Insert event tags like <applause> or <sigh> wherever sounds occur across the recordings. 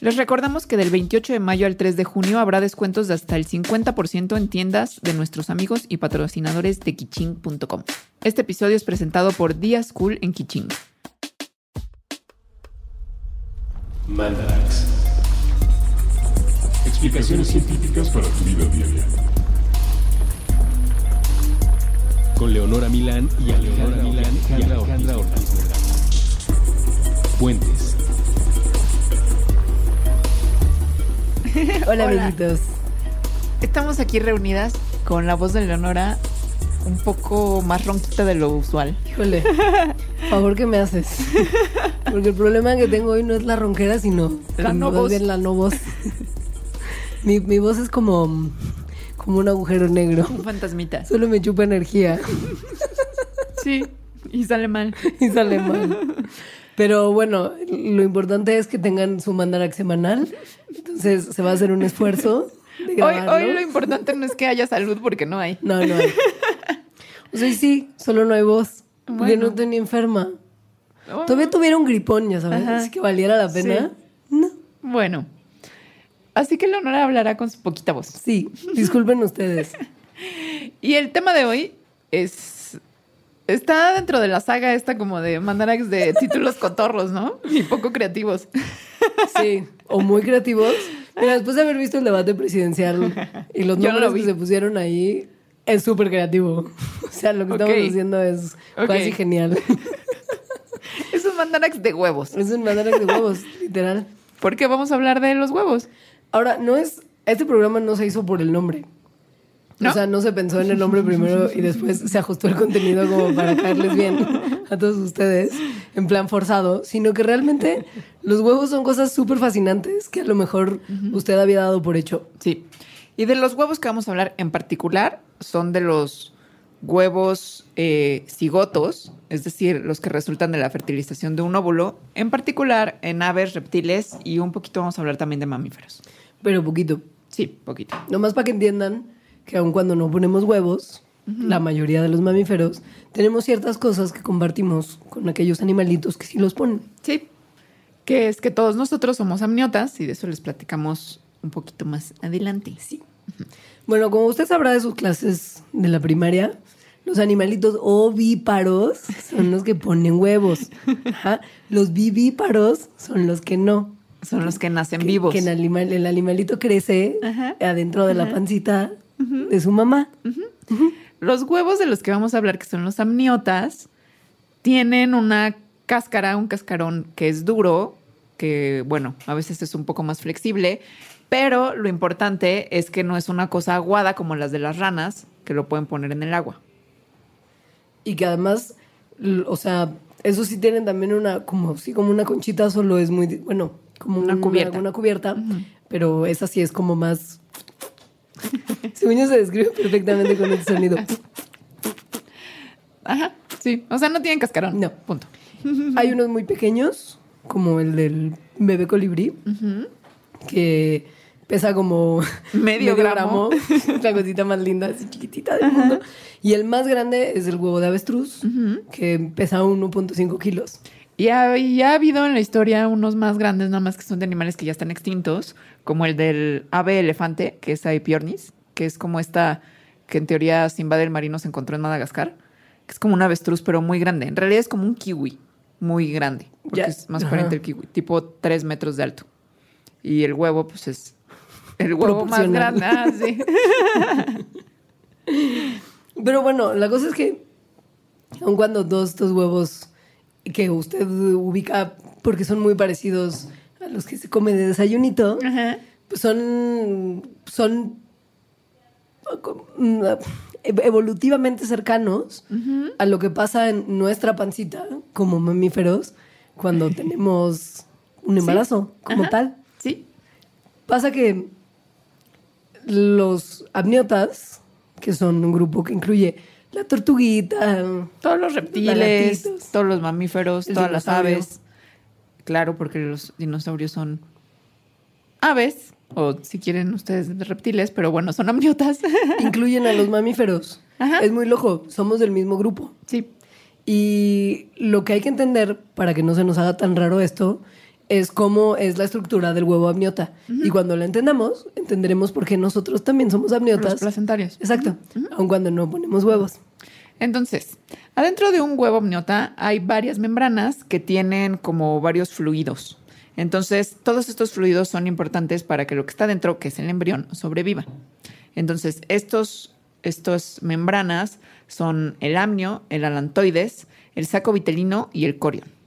Les recordamos que del 28 de mayo al 3 de junio habrá descuentos de hasta el 50% en tiendas de nuestros amigos y patrocinadores de Kiching.com. Este episodio es presentado por Día School en Kiching. Mandarax. Explicaciones científicas para tu vida diaria. Con Leonora Milán y Alejandra Milán Alejandra Ortiz. <laughs> Hola, Hola. amiguitos. Estamos aquí reunidas con la voz de Leonora un poco más ronquita de lo usual. Híjole, <laughs> favor que me haces. Porque el problema que tengo hoy no es la ronquera, sino La no voz. bien la no voz. Mi, mi voz es como, como un agujero negro. Un fantasmita. Solo me chupa energía Sí, y sale mal. y sale mal. <laughs> Pero bueno, lo importante es que tengan su mandarax semanal. Entonces se va a hacer un esfuerzo de Hoy, hoy lo importante no es que haya salud porque no hay. No, no hay. O sea, sí, solo no hay voz. Porque Bueno. no estoy ni enferma. Oh, Todavía tuviera un gripón, ya sabes, Ajá. así que valiera la pena. No. Bueno. Así que Leonora hablará con su poquita voz. Sí, disculpen ustedes. <laughs> Y el tema de hoy es. Está dentro de la saga esta como de Mandarax de <laughs> títulos cotorros, ¿no? Y poco creativos. <laughs> Sí, o muy creativos. Mira, después de haber visto el debate presidencial y los <laughs> Yo no lo nombres que se pusieron ahí, es súper creativo. O sea, lo que estamos haciendo es casi genial. Es un Mandarax de huevos. Es un mandarax de huevos, literal. Porque vamos a hablar de los huevos. Ahora, no es. Este programa no se hizo por el nombre. ¿No? O sea, no se pensó en el nombre primero y después se ajustó el contenido como para caerles bien a todos ustedes en plan forzado, sino que realmente los huevos son cosas súper fascinantes que a lo mejor usted había dado por hecho. Sí. Y de los huevos que vamos a hablar en particular son de los huevos eh, cigotos, es decir, los que resultan de la fertilización de un óvulo, en particular en aves, reptiles y un poquito vamos a hablar también de mamíferos. Pero poquito. Sí, poquito. Nomás para que entiendan que aun cuando no ponemos huevos, la mayoría de los mamíferos, tenemos ciertas cosas que compartimos con aquellos animalitos que sí los ponen. Sí. Que es que todos nosotros somos amniotas y de eso les platicamos un poquito más adelante. Sí. Bueno, como usted sabrá de sus clases de la primaria, los animalitos ovíparos son los que ponen huevos. Ajá. Los vivíparos son los que no. Son los que nacen Que- vivos. Que el, animal, el animalito crece Ajá. adentro de la pancita de su mamá. Los huevos de los que vamos a hablar, que son los amniotas, tienen una cáscara, un cascarón que es duro, que bueno, a veces es un poco más flexible, pero lo importante es que no es una cosa aguada como las de las ranas, que lo pueden poner en el agua. Y que además, o sea, eso sí tienen también una, como, sí, como una conchita, solo es muy, bueno, como Una cubierta. Una cubierta, pero esa sí es como más... Según yo se describe perfectamente con este sonido. Ajá, sí. O sea, no tienen cascarón. No. Punto. Hay unos muy pequeños, como el del bebé colibrí, que pesa como Medio gramo. la cosita más linda, así chiquitita del mundo. Y el más grande es el huevo de avestruz, que pesa 1.5 kilos. Y ha, y ha habido en la historia unos más grandes, nada más que son de animales que ya están extintos, como el del ave elefante, que es Aepiornis, que es como esta que en teoría Simba del Marino se encontró en Madagascar, que es como un avestruz, pero muy grande. En realidad es como un kiwi, muy grande, porque Ya. es más Ajá. parente el kiwi, tipo tres metros de alto. Y el huevo, pues es el huevo más grande. Ah, sí. <laughs> Pero bueno, la cosa es que, aun cuando todos estos huevos que usted ubica porque son muy parecidos a los que se come de desayunito, Ajá. pues son, son evolutivamente cercanos a lo que pasa en nuestra pancita como mamíferos cuando <laughs> tenemos un embarazo como Ajá. tal. Sí. Pasa que los amniotas, que son un grupo que incluye la tortuguita, Todos los reptiles, todos los mamíferos, El todas las aves. Claro, porque los dinosaurios son aves, o si quieren ustedes reptiles, pero bueno, son amniotas. <laughs> incluyen a los mamíferos. Ajá. Es muy loco, somos del mismo grupo. sí. Y lo que hay que entender para que no se nos haga tan raro esto es cómo es la estructura del huevo amniota. Y cuando la entendamos, entenderemos por qué nosotros también somos amniotas. Los placentarios. Exacto, aun cuando no ponemos huevos. Entonces, adentro de un huevo amniota hay varias membranas que tienen como varios fluidos. Entonces, todos estos fluidos son importantes para que lo que está dentro, que es el embrión, sobreviva. Entonces, estos, estos membranas son el amnio, el alantoides, el saco vitelino y el corion.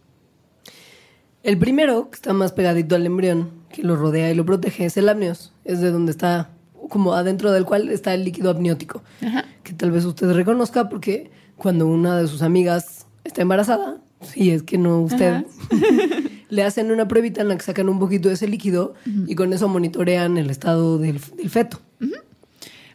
El primero, que está más pegadito al embrión, que lo rodea y lo protege, es el amnios. Es de donde está, como adentro del cual está el líquido amniótico. Ajá. Que tal vez usted reconozca porque cuando una de sus amigas está embarazada, si es que no usted, <laughs> le hacen una pruebita en la que sacan un poquito de ese líquido y con eso monitorean el estado del, del feto.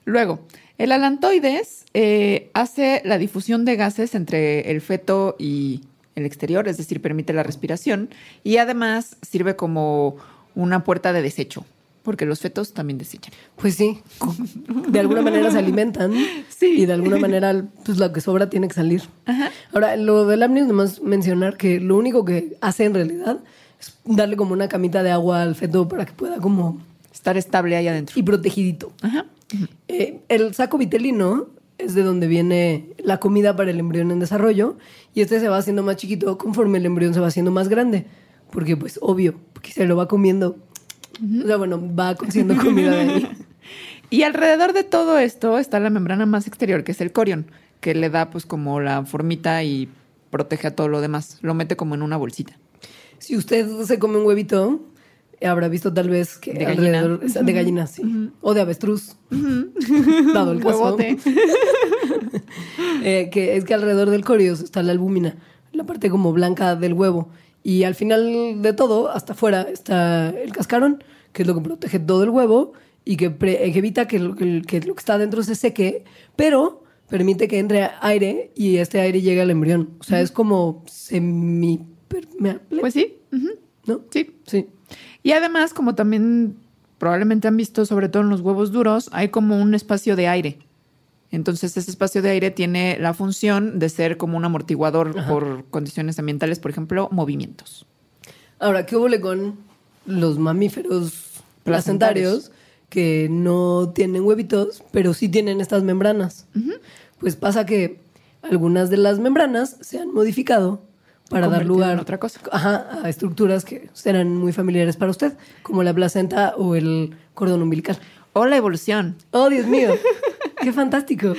Luego, el alantoides eh, hace la difusión de gases entre el feto y el exterior, es decir, permite la respiración y además sirve como una puerta de desecho, porque los fetos también desechan. Pues sí, de alguna manera se alimentan <laughs> Sí. y de alguna manera pues lo que sobra tiene que salir. Ajá. Ahora, lo del amnios, nomás mencionar que lo único que hace en realidad es darle como una camita de agua al feto para que pueda como Estar estable ahí adentro. y protegidito. Ajá. Eh, el saco vitelino es de donde viene la comida para el embrión en desarrollo y este se va haciendo más chiquito conforme el embrión se va haciendo más grande. Porque pues obvio, porque se lo va comiendo. O sea, bueno, va consiguiendo comida de ahí. <laughs> Y alrededor de todo esto está la membrana más exterior, que es el corion, que le da pues como la formita y protege a todo lo demás. Lo mete como en una bolsita. Si usted se come un huevito, habrá visto tal vez que De gallina. alrededor de gallina, sí. O de avestruz. Dado el caso. <laughs> Eh, que es que alrededor del corios está la albúmina, la parte como blanca del huevo. Y al final de todo, hasta afuera, está el cascarón, que es lo que protege todo el huevo y que, pre- que evita que lo que, que lo que está dentro se seque, pero permite que entre aire y este aire llegue al embrión. O sea, es como semipermeable, Pues sí. ¿no? Sí. Sí. Y además, como también probablemente han visto, sobre todo en los huevos duros, hay como un espacio de aire. Entonces, ese espacio de aire tiene la función de ser como un amortiguador por condiciones ambientales, por ejemplo, movimientos. Ahora, ¿qué hubo con los mamíferos Placentarios. placentarios que no tienen huevitos, pero sí tienen estas membranas? Pues pasa que algunas de las membranas se han modificado para dar lugar otra cosa. Ajá, a estructuras que serán muy familiares para usted, como la placenta o el cordón umbilical. O la evolución. ¡Oh, Dios mío! <laughs> ¡Qué fantástico!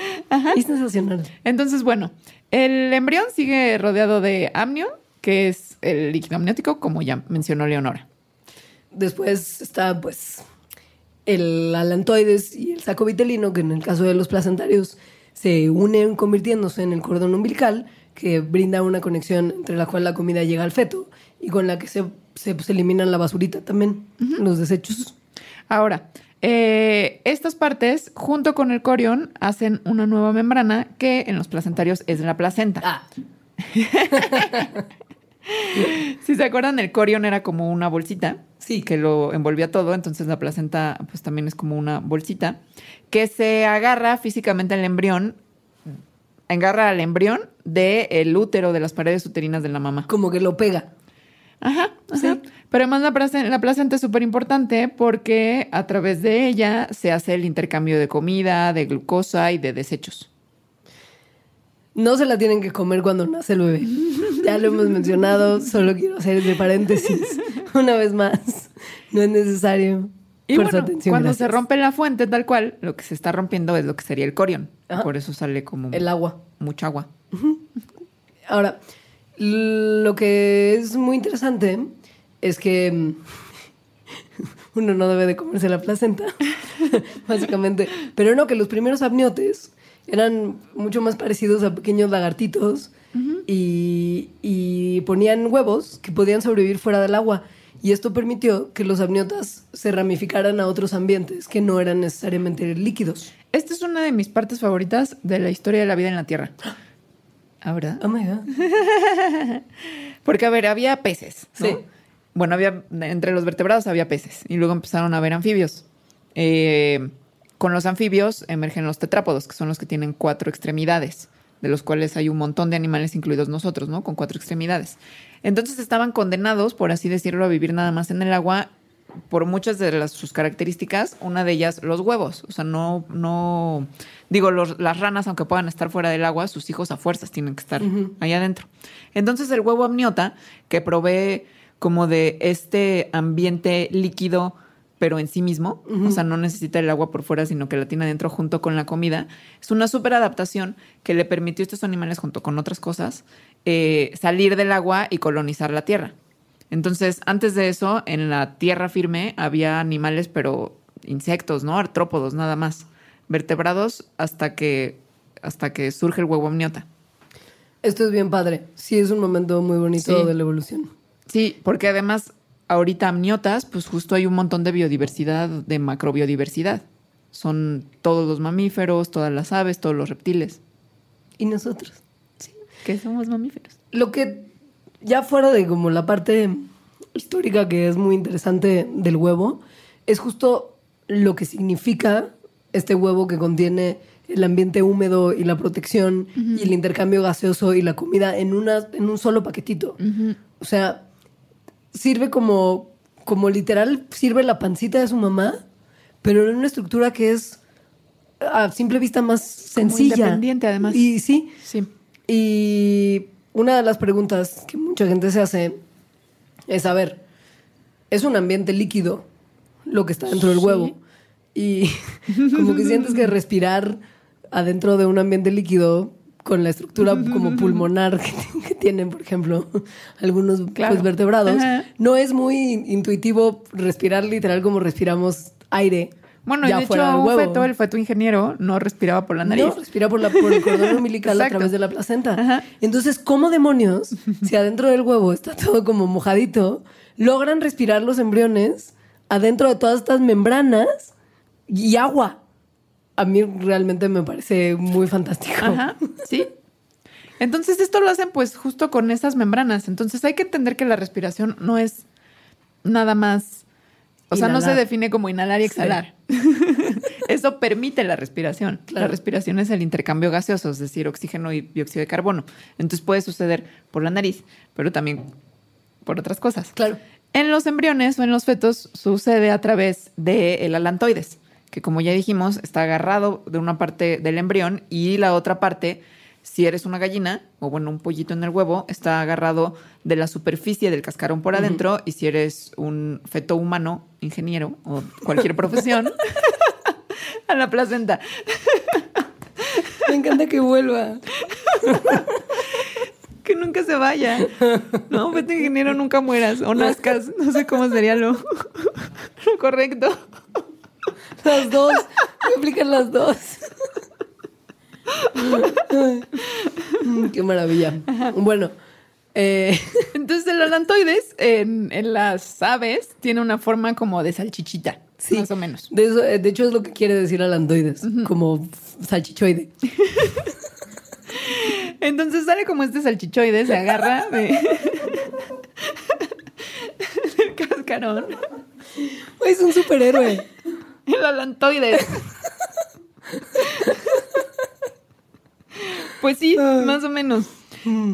Es sensacional. Entonces, bueno, el embrión sigue rodeado de amnio, que es el líquido amniótico, como ya mencionó Leonora. Después está, pues, el alantoides y el saco vitelino, que en el caso de los placentarios se unen convirtiéndose en el cordón umbilical, que brinda una conexión entre la cual la comida llega al feto y con la que se, se, pues, eliminan la basurita también, los desechos. Ahora, eh, estas partes, junto con el corión, hacen una nueva membrana que en los placentarios es la placenta. Ah, <laughs> Si se acuerdan, el corión era como una bolsita. Sí. Que lo envolvía todo. Entonces la placenta, pues también es como una bolsita. Que se agarra físicamente al embrión. Agarra al embrión del útero, de las paredes uterinas de la mamá. como que lo pega. Ajá, ajá. Sí. Pero además la placenta, la placenta es súper importante porque a través de ella se hace el intercambio de comida, de glucosa y de desechos. No se la tienen que comer cuando nace el bebé. <laughs> Ya lo hemos mencionado, solo quiero hacer ese paréntesis. <laughs> Una vez más, no es necesario. Y bueno, atención, cuando se rompe la fuente tal cual, lo que se está rompiendo es lo que sería el corión. Ajá. Por eso sale como El agua. mucha agua. Ahora, lo que es muy interesante es que mm, <laughs> uno no debe de comerse la placenta, <laughs> básicamente. Pero no, que los primeros amniotes eran mucho más parecidos a pequeños lagartitos y, y ponían huevos que podían sobrevivir fuera del agua. Y esto permitió que los amniotas se ramificaran a otros ambientes que no eran necesariamente líquidos. Esta es una de mis partes favoritas de la historia de la vida en la Tierra. ¿Ahora? Oh my God. <laughs> Porque, a ver, había peces. ¿no? Sí. Bueno, había, entre los vertebrados había peces. Y luego empezaron a haber anfibios. Eh, con los anfibios emergen los tetrápodos, que son los que tienen cuatro extremidades, de los cuales hay un montón de animales, incluidos nosotros, ¿no? Con cuatro extremidades. Entonces estaban condenados, por así decirlo, a vivir nada más en el agua por muchas de las, sus características, una de ellas los huevos. O sea, no, no, digo, los- las ranas, aunque puedan estar fuera del agua, sus hijos a fuerzas tienen que estar ahí adentro. Entonces el huevo amniota, que provee como de este ambiente líquido, pero en sí mismo, o sea, no necesita el agua por fuera, sino que la tiene adentro junto con la comida, es una súper adaptación que le permitió a estos animales, junto con otras cosas, eh, salir del agua y colonizar la tierra. Entonces, antes de eso, en la tierra firme había animales, pero insectos, ¿no? Artrópodos, nada más. Vertebrados hasta que, hasta que surge el huevo amniota. Esto es bien padre. Sí, es un momento muy bonito Sí. de la evolución. Sí, porque además, ahorita amniotas, pues justo hay un montón de biodiversidad, de macrobiodiversidad. Son todos los mamíferos, todas las aves, todos los reptiles. Y nosotros. Que somos mamíferos. Lo que ya fuera de como la parte histórica que es muy interesante del huevo, es justo lo que significa este huevo que contiene el ambiente húmedo y la protección y el intercambio gaseoso y la comida en, una, en un solo paquetito. O sea, sirve como, como literal, sirve la pancita de su mamá, pero en una estructura que es a simple vista más sencilla. independiente, además. Y sí, Sí. Y una de las preguntas que mucha gente se hace es, a ver, es un ambiente líquido lo que está dentro del Sí. huevo. Y <laughs> como que sientes que respirar adentro de un ambiente líquido con la estructura como <laughs> pulmonar que, <laughs> que tienen, por ejemplo, algunos Claro. pues, vertebrados, Ajá. no es muy intuitivo respirar literal como respiramos aire. Bueno, y ya de fuera hecho, un huevo. feto, el feto ingeniero, no respiraba por la nariz. No, respira por, la, por el cordón umbilical a <laughs> través de la placenta. Ajá. Entonces, ¿cómo demonios, si adentro del huevo está todo como mojadito, logran respirar los embriones adentro de todas estas membranas y agua? A mí realmente me parece muy fantástico. Ajá, sí. Entonces esto lo hacen pues justo con esas membranas. Entonces hay que entender que la respiración no es nada más, o sea, no se define como inhalar y exhalar. <laughs> Eso permite la respiración. La respiración es el intercambio gaseoso, es decir, oxígeno y dióxido de carbono. Entonces puede suceder por la nariz, pero también por otras cosas. Claro. En los embriones o en los fetos sucede a través del alantoides, que como ya dijimos, está agarrado de una parte del embrión y la otra parte, si eres una gallina o bueno, un pollito en el huevo, está agarrado de la superficie del cascarón por adentro y si eres un feto humano, ingeniero o cualquier <laughs> profesión, a la placenta. Me encanta que vuelva. Que nunca se vaya. No, feto ingeniero, nunca mueras o nazcas. No sé cómo sería lo, lo correcto. Las dos. Me aplican las dos. Qué maravilla. Bueno, eh, <laughs> Entonces el alantoides en, en las aves tiene una forma como de salchichita, Sí. más o menos. de, eso, eh, de hecho es lo que quiere decir alantoides, como salchichoide. Entonces sale como este salchichoide, se agarra de... <laughs> del cascarón. Es un superhéroe. El alantoides. Pues sí, más o menos.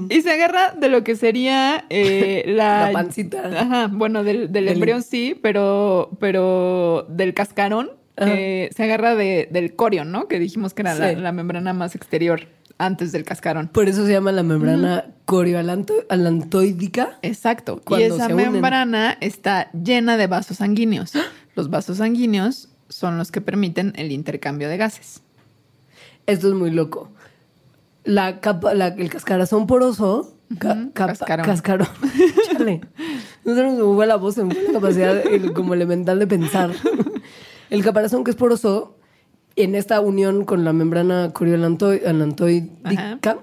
Y se agarra de lo que sería eh, <laughs> la... La pancita. Ajá, bueno, del, del Del- embrión sí, pero, pero del cascarón Ajá. eh, se agarra de, del corion, ¿no? Que dijimos que era la, Sí. la membrana más exterior antes del cascarón. Por eso se llama la membrana corioalantoidica. Exacto. y esa se unen. membrana está llena de vasos sanguíneos. Los vasos sanguíneos son los que permiten el intercambio de gases. Esto es muy loco. La capa, la- el cascarazón poroso. ca- capa- cascarón. cascarón. <laughs> Chale. No se nos fue la voz, la capacidad el- como elemental de pensar. El caparazón que es poroso, en esta unión con la membrana corioalantoidica,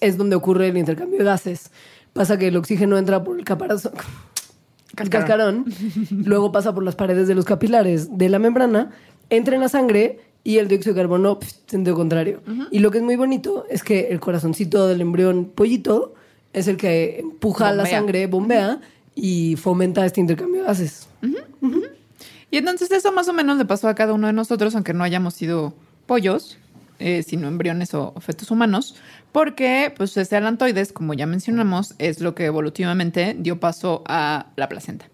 es donde ocurre el intercambio de gases. Pasa que el oxígeno entra por el caparazón. El Cascarón. cascarón, luego pasa por las paredes de los capilares de la membrana, entra en la sangre y el dióxido de carbono pf, sentido contrario. Y lo que es muy bonito es que el corazoncito del embrión pollito es el que empuja la Bombea. sangre, bombea y fomenta este intercambio de gases. Y entonces eso más o menos le pasó a cada uno de nosotros, aunque no hayamos sido pollos. eh, sino embriones o fetos humanos, porque pues ese alantoides, como ya mencionamos, es lo que evolutivamente dio paso a la placenta.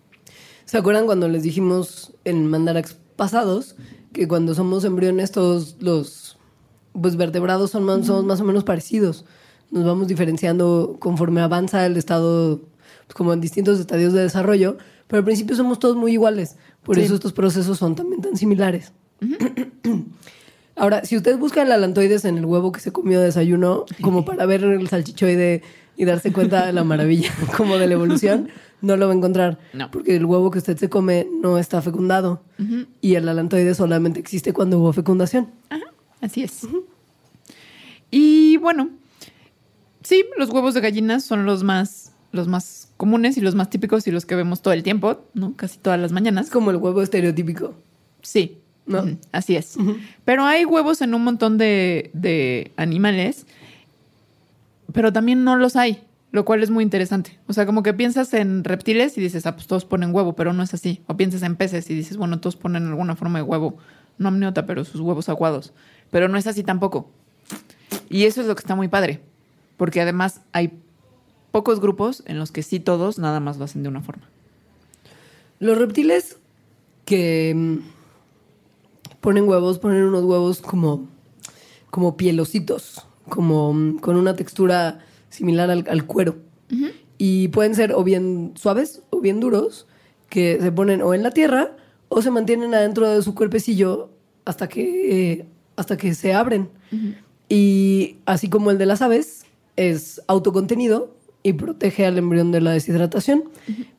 ¿Se acuerdan cuando les dijimos en mandarax pasados que cuando somos embriones todos los pues, vertebrados son más, somos más o menos parecidos? Nos vamos diferenciando conforme avanza el estado, pues, como en distintos estadios de desarrollo, pero al principio somos todos muy iguales. Por Sí. eso estos procesos son también tan similares. <clears throat> Ahora, si usted busca el alantoides en el huevo que se comió de desayuno, como para ver el salchichoide y darse cuenta de la maravilla <laughs> como de la evolución, no lo va a encontrar. No. Porque el huevo que usted se come no está fecundado. Y el alantoide solamente existe cuando hubo fecundación. Así es. Y bueno, sí, los huevos de gallinas son los más, los más comunes y los más típicos y los que vemos todo el tiempo, ¿no? Casi todas las mañanas. Como el huevo estereotípico. Sí, ¿No? Así es. Pero hay huevos en un montón de, de animales, pero también no los hay, lo cual es muy interesante. O sea, como que piensas en reptiles y dices, ah, pues todos ponen huevo, pero no es así. O piensas en peces y dices, bueno, todos ponen alguna forma de huevo, no amniota, pero sus huevos aguados. Pero no es así tampoco. Y eso es lo que está muy padre, porque además hay pocos grupos en los que sí todos nada más lo hacen de una forma. Los reptiles que mm, ponen huevos, ponen unos huevos como, como pielositos, como con una textura similar al, al cuero. Y pueden ser o bien suaves o bien duros, que se ponen o en la tierra o se mantienen adentro de su cuerpecillo hasta que, eh, hasta que se abren. Y así como el de las aves, es autocontenido y protege al embrión de la deshidratación.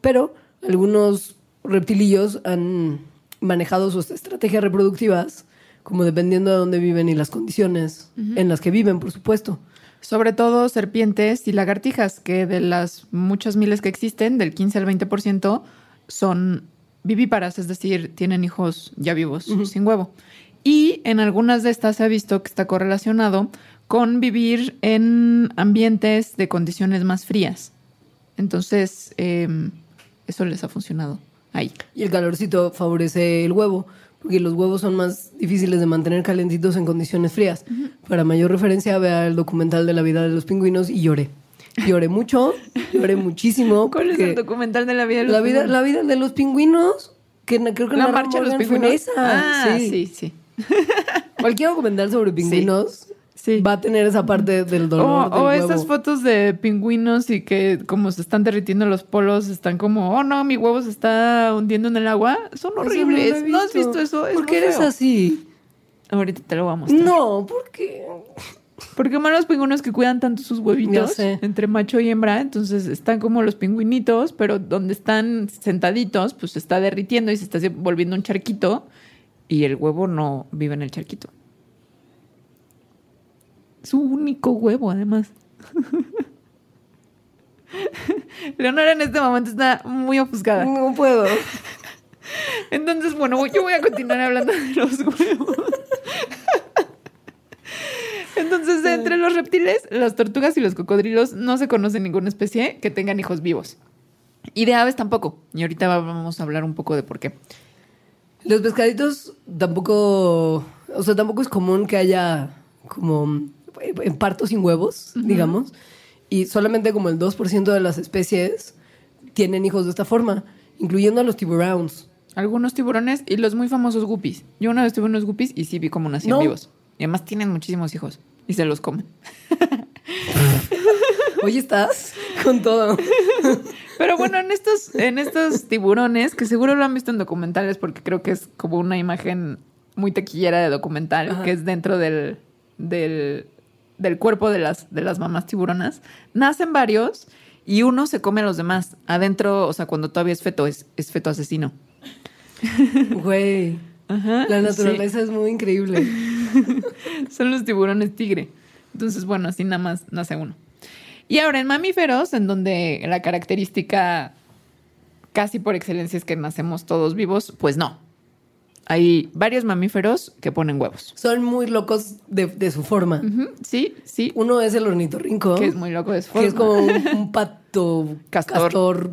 Pero algunos reptilillos han manejado sus estrategias reproductivas como dependiendo de dónde viven y las condiciones en las que viven, por supuesto. Sobre todo serpientes y lagartijas, que de las muchas miles que existen, del 15 al 20%, son vivíparas, es decir, tienen hijos ya vivos, sin huevo. Y en algunas de estas se ha visto que está correlacionado con vivir en ambientes de condiciones más frías. Entonces, eh, eso les ha funcionado ahí. Y el calorcito favorece el huevo, porque los huevos son más difíciles de mantener calentitos en condiciones frías. Para mayor referencia, vea el documental de la vida de los pingüinos y lloré. Lloré mucho, lloré muchísimo. <laughs> ¿Cuál es el documental de la vida de los la vida, pingüinos? la vida de los pingüinos, que creo que La marcha de los pingüinos. Ah, sí. sí, sí. Cualquier documental sobre pingüinos Sí. Va a tener esa parte del O, dolor. del o huevo. esas fotos de pingüinos y que como se están derritiendo los polos, están como, oh no, mi huevo se está hundiendo en el agua. Son no horribles. ¿No has visto eso? Es ¿Por qué eres así? Ahorita te lo voy a mostrar. No, porque Porque más los pingüinos que cuidan tanto sus huevitos entre macho y hembra, entonces están como los pingüinitos, pero donde están sentaditos, pues se está derritiendo y se está volviendo un charquito y el huevo no vive en el charquito. Su único huevo, además. Leonora en este momento está muy ofuscada. no puedo. Entonces, bueno, yo voy a continuar hablando de los huevos. Entonces, entre los reptiles, las tortugas y los cocodrilos no se conoce ninguna especie que tengan hijos vivos. Y de aves tampoco. Y ahorita vamos a hablar un poco de por qué. Los pescaditos tampoco, o sea, tampoco es común que haya como en partos sin huevos, digamos. Y solamente como el 2% de las especies tienen hijos de esta forma, incluyendo a los tiburones. Algunos tiburones y los muy famosos guppies. Yo una vez tuve unos guppies y sí vi como nacían No. vivos. Y además tienen muchísimos hijos y se los comen. <laughs> Hoy estás con todo. <laughs> Pero bueno, en estos, en estos tiburones, que seguro lo han visto en documentales porque creo que es como una imagen muy taquillera de documental, Ajá. que es dentro del, del, del cuerpo de las, de las mamás tiburonas, nacen varios y uno se come a los demás. Adentro, o sea, cuando todavía es feto, es, es feto asesino. <laughs> Güey, Ajá, la naturaleza es muy increíble. <laughs> Son los tiburones tigre. Entonces, bueno, así nada más nace uno. Y ahora en mamíferos, en donde la característica casi por excelencia es que nacemos todos vivos, pues no. Hay varios mamíferos que ponen huevos. Son muy locos de, de su forma. Sí, sí. Uno es el ornitorrinco, Que es muy loco de su que es forma. como un, un pato <laughs> Castor. castor.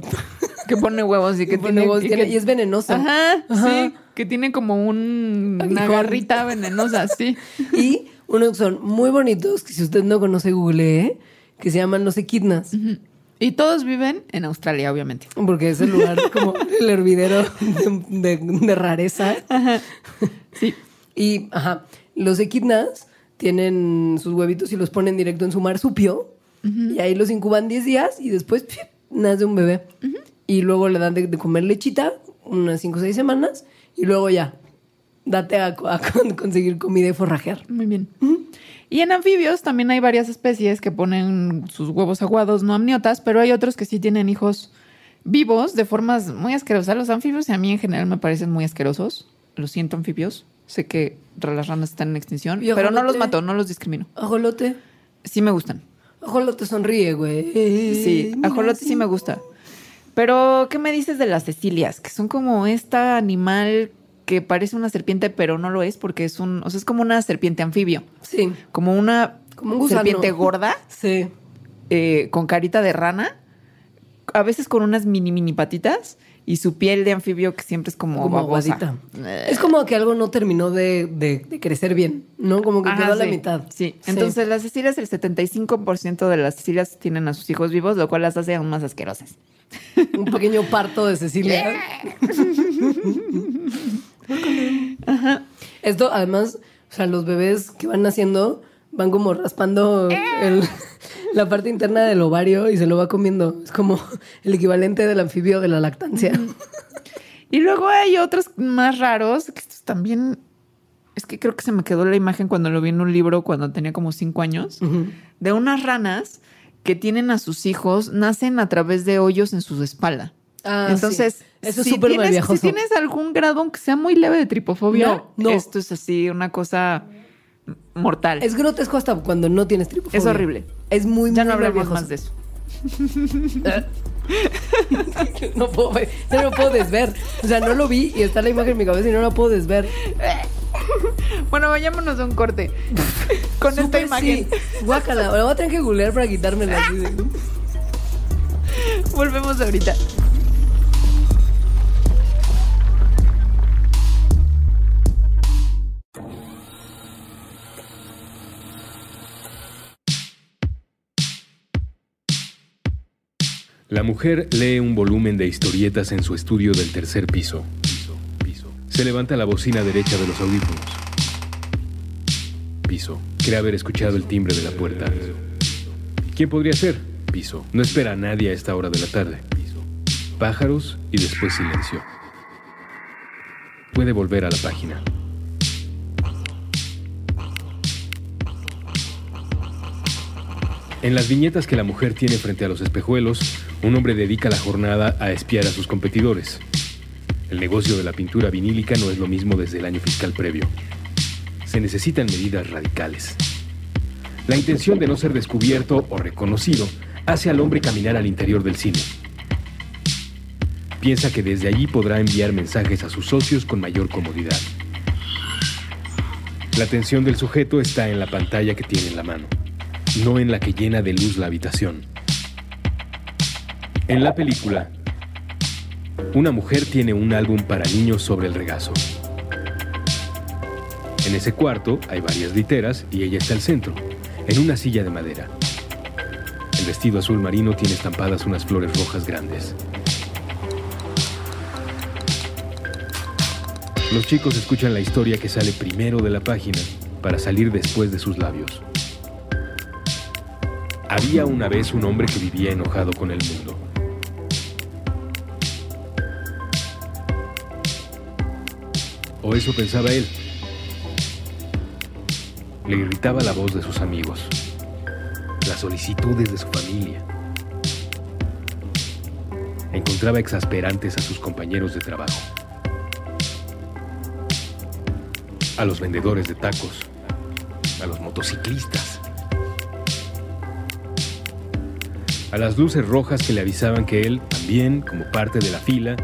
Que pone huevos y que tiene... huevos, y, tiene- que- y es venenoso. Ajá, Ajá. sí. Que tiene como un- una garrita venenosa, sí. <laughs> Y Unos que son muy bonitos, que si usted no conoce, google, ¿eh? que se llaman los equidnas. Y todos viven en Australia, obviamente. Porque es el lugar como el hervidero de, de- de rareza. Sí. Y, ajá, los equidnas tienen sus huevitos y los ponen directo en su marsupio. Y ahí los incuban 10 días y después nace un bebé. Y luego le dan de, de comer lechita unas 5 o 6 semanas. Y luego ya, date a, a con- <laughs> conseguir comida y forrajear. Muy bien. Y en anfibios también hay varias especies que ponen sus huevos aguados no amniotas, pero hay otros que sí tienen hijos vivos de formas muy asquerosas. Los anfibios a mí en general me parecen muy asquerosos. Lo siento, anfibios. Sé que las ranas están en extinción, pero no los mato, no los discrimino. Ajolote. Sí me gustan. Ajolote sonríe, güey. Sí, ajolote sí me gusta. Pero, ¿qué me dices de las cecilias? Que son como este animal que parece una serpiente, pero no lo es porque es un, o sea, es como una serpiente anfibio, Sí, como una Como un gusano. serpiente gorda sí. eh, con carita de rana, a veces con unas mini mini patitas y su piel de anfibio que siempre es como, Como babosa. aguadita. Eh, Es como que algo no terminó de, de- de crecer bien, ¿no? Como que ajá, quedó a la sí, mitad. Sí. Entonces, las cecilias, el 75% de las cecilias tienen a sus hijos vivos, lo cual las hace aún más asquerosas. Un pequeño parto de Cecilia. <laughs> Esto, además, o sea, los bebés que van naciendo van como raspando el- la parte interna del ovario y se lo va comiendo. Es como el equivalente del anfibio de la lactancia. Y luego hay otros más raros, que estos también, es que creo que se me quedó la imagen cuando lo vi en un libro cuando tenía como cinco años, de unas ranas que tienen a sus hijos, nacen a través de hoyos en su espalda. Ah, Entonces, sí. Eso es súper. Si tienes algún grado, aunque sea muy leve de tripofobia, No, no. esto es así, una cosa mortal. Es grotesco hasta cuando no tienes tripofobia. Es horrible. Es muy, ya muy no hablamos más de eso. <laughs> no puedo ver, no lo puedo desver. O sea, no lo vi y está la imagen en mi cabeza y no la puedo desver. Bueno, vayámonos a un corte <laughs> con esta Súper imagen. sí. Guácala, ahora voy a tener que googlear para quitármela. así de- <laughs> Volvemos ahorita. La mujer lee un volumen de historietas en su estudio del tercer piso. Se levanta la bocina derecha de los audífonos. Piso. Cree haber escuchado el timbre de la puerta. ¿Quién podría ser? Piso. No espera a nadie a esta hora de la tarde. Pájaros y después silencio. Puede volver a la página. En las viñetas que la mujer tiene frente a los espejuelos, un hombre dedica la jornada a espiar a sus competidores. El negocio de la pintura vinílica no es lo mismo desde el año fiscal previo. Se necesitan medidas radicales. La intención de no ser descubierto o reconocido hace al hombre caminar al interior del cine. Piensa que desde allí podrá enviar mensajes a sus socios con mayor comodidad. La atención del sujeto está en la pantalla que tiene en la mano no en la que llena de luz la habitación. En la película, una mujer tiene un álbum para niños sobre el regazo. En ese cuarto hay varias literas y ella está al centro, en una silla de madera. El vestido azul marino tiene estampadas unas flores rojas grandes. Los chicos escuchan la historia que sale primero de la página para salir después de sus labios. Había una vez un hombre que vivía enojado con el mundo. O eso pensaba él. Le irritaba la voz de sus amigos, las solicitudes de su familia. Encontraba exasperantes a sus compañeros de trabajo, a los vendedores de tacos, a los motociclistas, a las luces rojas que le avisaban que él, también como parte de la fila,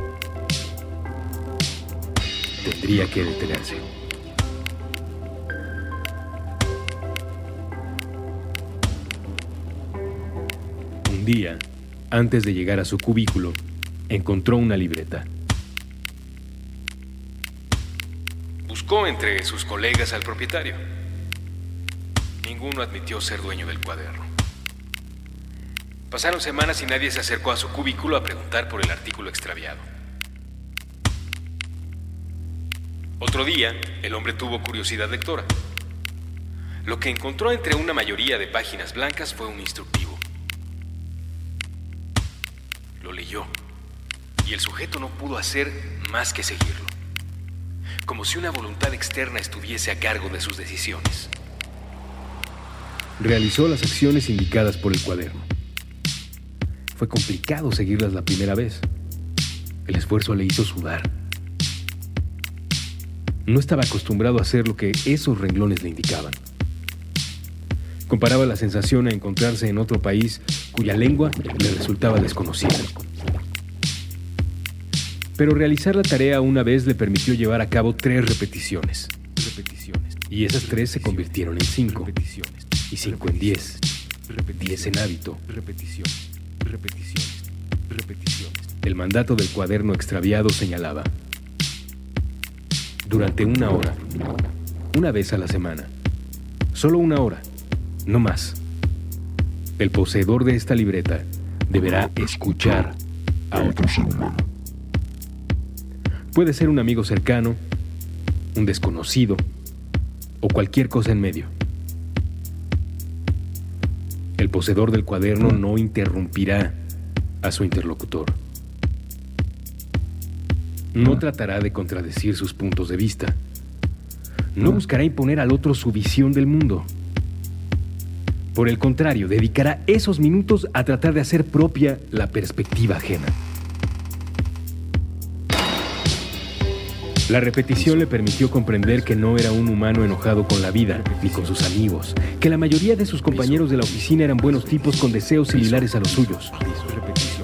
tendría que detenerse. Un día, antes de llegar a su cubículo, encontró una libreta. Buscó entre sus colegas al propietario. Ninguno admitió ser dueño del cuaderno. Pasaron semanas y nadie se acercó a su cubículo a preguntar por el artículo extraviado. Otro día, el hombre tuvo curiosidad lectora. Lo que encontró entre una mayoría de páginas blancas fue un instructivo. Lo leyó y el sujeto no pudo hacer más que seguirlo, como si una voluntad externa estuviese a cargo de sus decisiones. Realizó las acciones indicadas por el cuaderno. Fue complicado seguirlas la primera vez. El esfuerzo le hizo sudar. No estaba acostumbrado a hacer lo que esos renglones le indicaban. Comparaba la sensación a encontrarse en otro país cuya lengua le resultaba desconocida. Pero realizar la tarea una vez le permitió llevar a cabo tres repeticiones. repeticiones. Y esas tres se convirtieron en cinco. Y cinco en diez. Diez en hábito. Repeticiones. Repeticiones. Repeticiones. El mandato del cuaderno extraviado señalaba. Durante una hora. Una vez a la semana. Solo una hora. No más. El poseedor de esta libreta deberá escuchar a otro ser humano. Puede ser un amigo cercano, un desconocido o cualquier cosa en medio. El poseedor del cuaderno no interrumpirá a su interlocutor. No tratará de contradecir sus puntos de vista. No buscará imponer al otro su visión del mundo. Por el contrario, dedicará esos minutos a tratar de hacer propia la perspectiva ajena. La repetición le permitió comprender que no era un humano enojado con la vida ni con sus amigos, que la mayoría de sus compañeros de la oficina eran buenos tipos con deseos similares a los suyos.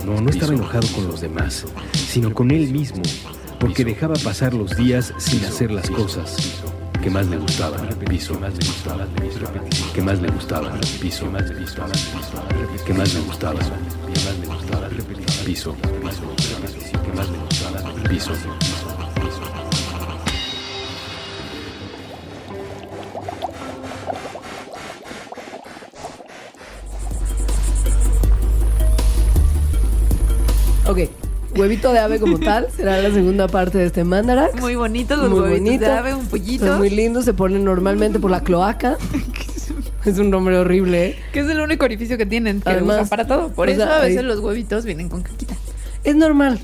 No, no estaba enojado con los demás, sino con él mismo, porque dejaba pasar los días sin hacer las cosas que más le gustaban. Piso, más le gustaba, que más le gustaba. Piso, que más le gustaba, que más le gustaba. Piso, que más le gustaba. Piso. Ok. Huevito de ave como <laughs> tal será la segunda parte de este mandarax. Muy bonitos los Muy huevitos de bonito. ave, un pollito. Son muy lindos, se ponen normalmente por la cloaca. <laughs> es un nombre horrible, ¿eh? Que es el único orificio que tienen, que Además, usan para todo. Por eso sea, a veces los huevitos vienen con caquita. Es normal.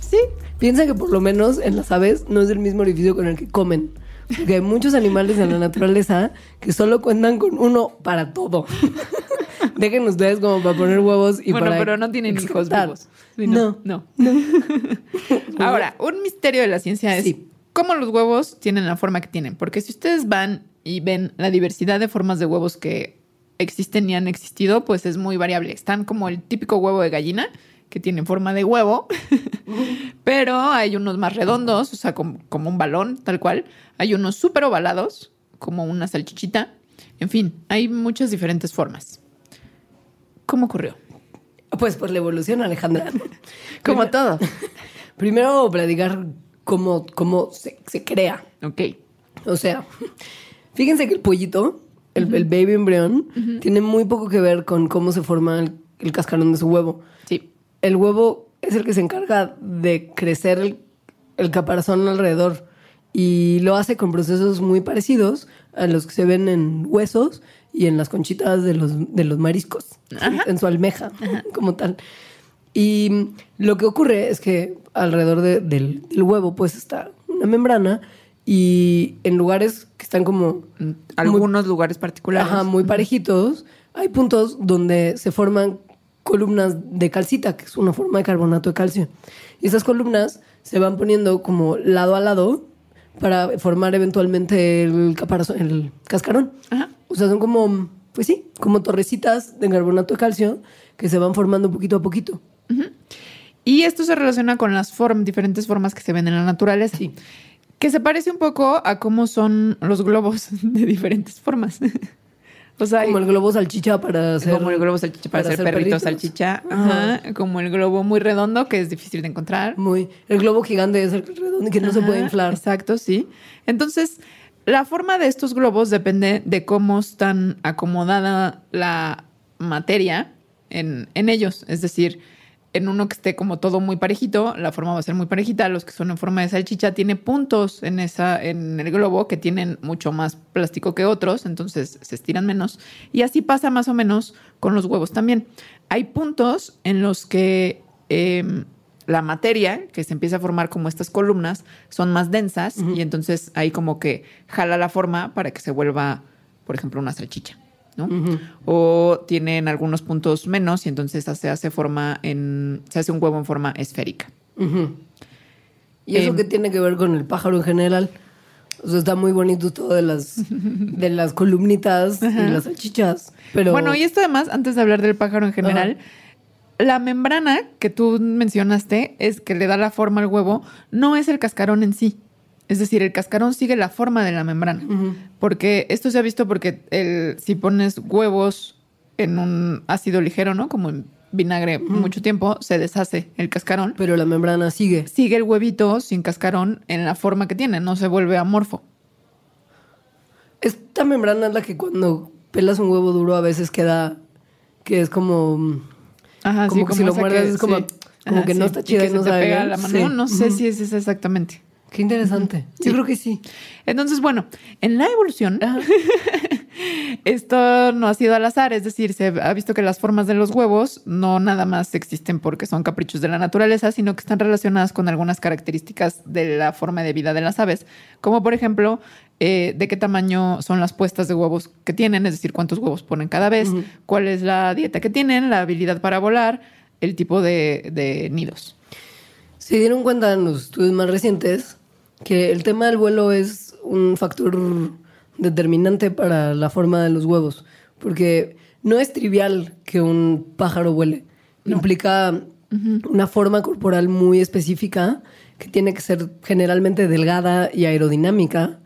Sí. Piensa que por lo menos en las aves no es el mismo orificio con el que comen. Porque hay muchos animales en la naturaleza que solo cuentan con uno para todo. <laughs> Dejen ustedes como para poner huevos y bueno, para pero no tienen hijos vivos. Sí, no. no. <laughs> Ahora, un misterio de la ciencia es Sí. cómo los huevos tienen la forma que tienen. Porque si ustedes van y ven la diversidad de formas de huevos que existen y han existido, pues es muy variable. Están como el típico huevo de gallina, que tiene forma de huevo, <laughs> pero hay unos más redondos, o sea, como, como un balón, tal cual. Hay unos súper ovalados, como una salchichita. En fin, hay muchas diferentes formas. ¿Cómo ocurrió? Pues por la evolución, Alejandra. <laughs> Como Primero- todo. <laughs> Primero platicar cómo, cómo se, se crea. Ok. O sea, fíjense que el pollito, el, el baby embrión, tiene muy poco que ver con cómo se forma el, el cascarón de su huevo. Sí. El huevo es el que se encarga de crecer el, el caparazón alrededor y lo hace con procesos muy parecidos a los que se ven en huesos y en las conchitas de los, de los mariscos, en, en su almeja, <laughs> como tal. Y lo que ocurre es que alrededor de- del, del huevo pues está una membrana y en lugares que están como Algunos lugares particulares. Ajá, muy parejitos. Hay puntos donde se forman columnas de calcita, que es una forma de carbonato de calcio. Y esas columnas se van poniendo como lado a lado para formar eventualmente el caparazón, el cascarón. Ajá. O sea, son como, pues sí, como torrecitas de carbonato de calcio que se van formando poquito a poquito. Y esto se relaciona con las form- diferentes formas que se ven en la naturaleza. Sí. Que se parece un poco a cómo son los globos <laughs> de diferentes formas. O sea, Como el globo salchicha para hacer... como el globo salchicha para, hacer perrito perritos. salchicha. Ajá. Ajá. Como el globo muy redondo, que es difícil de encontrar. Muy... El globo gigante es el redondo que no se puede inflar. Exacto, sí. Entonces, La forma de estos globos depende de cómo están acomodada la materia en, en ellos. Es decir, en uno que esté como todo muy parejito, la forma va a ser muy parejita. Los que son en forma de salchicha tiene puntos en esa, en el globo que tienen mucho más plástico que otros, entonces se estiran menos. Y así pasa más o menos con los huevos también. Hay puntos en los que em, la materia que se empieza a formar como estas columnas son más densas y entonces ahí como que jala la forma para que se vuelva, por ejemplo, una salchicha. ¿No? O tienen algunos puntos menos y entonces se hace forma en, se hace un huevo en forma esférica. ¿Y eso qué tiene que ver con el pájaro en general? O sea, está muy bonito todo de las, <laughs> de las columnitas y las salchichas. Pero Bueno, y esto además, antes de hablar del pájaro en general, la membrana que tú mencionaste es que le da la forma al huevo, no es el cascarón en sí. Es decir, el cascarón sigue la forma de la membrana. Porque esto se ha visto porque el, si pones huevos en un ácido ligero, ¿no? Como en vinagre mucho tiempo, se deshace el cascarón. pero la membrana sigue. Sigue el huevito sin cascarón en la forma que tiene, no se vuelve amorfo. Esta membrana es la que cuando pelas un huevo duro a veces queda que es como Ajá, Como que si lo muerdes es como- como que no está y chida que y se no te sabe pega la mano. Sí. No, sé si es esa exactamente. Qué interesante. Yo creo que sí. Entonces, bueno, en la evolución, <laughs> esto no ha sido al azar, es decir, se ha visto que las formas de los huevos no nada más existen porque son caprichos de la naturaleza, sino que están relacionadas con algunas características de la forma de vida de las aves, como por ejemplo, eh, de qué tamaño son las puestas de huevos que tienen, es decir, cuántos huevos ponen cada vez, cuál es la dieta que tienen, la habilidad para volar, el tipo de, de nidos. Se dieron cuenta en los estudios más recientes que el tema del vuelo es un factor determinante para la forma de los huevos, porque no es trivial que un pájaro vuele. Implica una forma corporal muy específica que tiene que ser generalmente delgada y aerodinámica.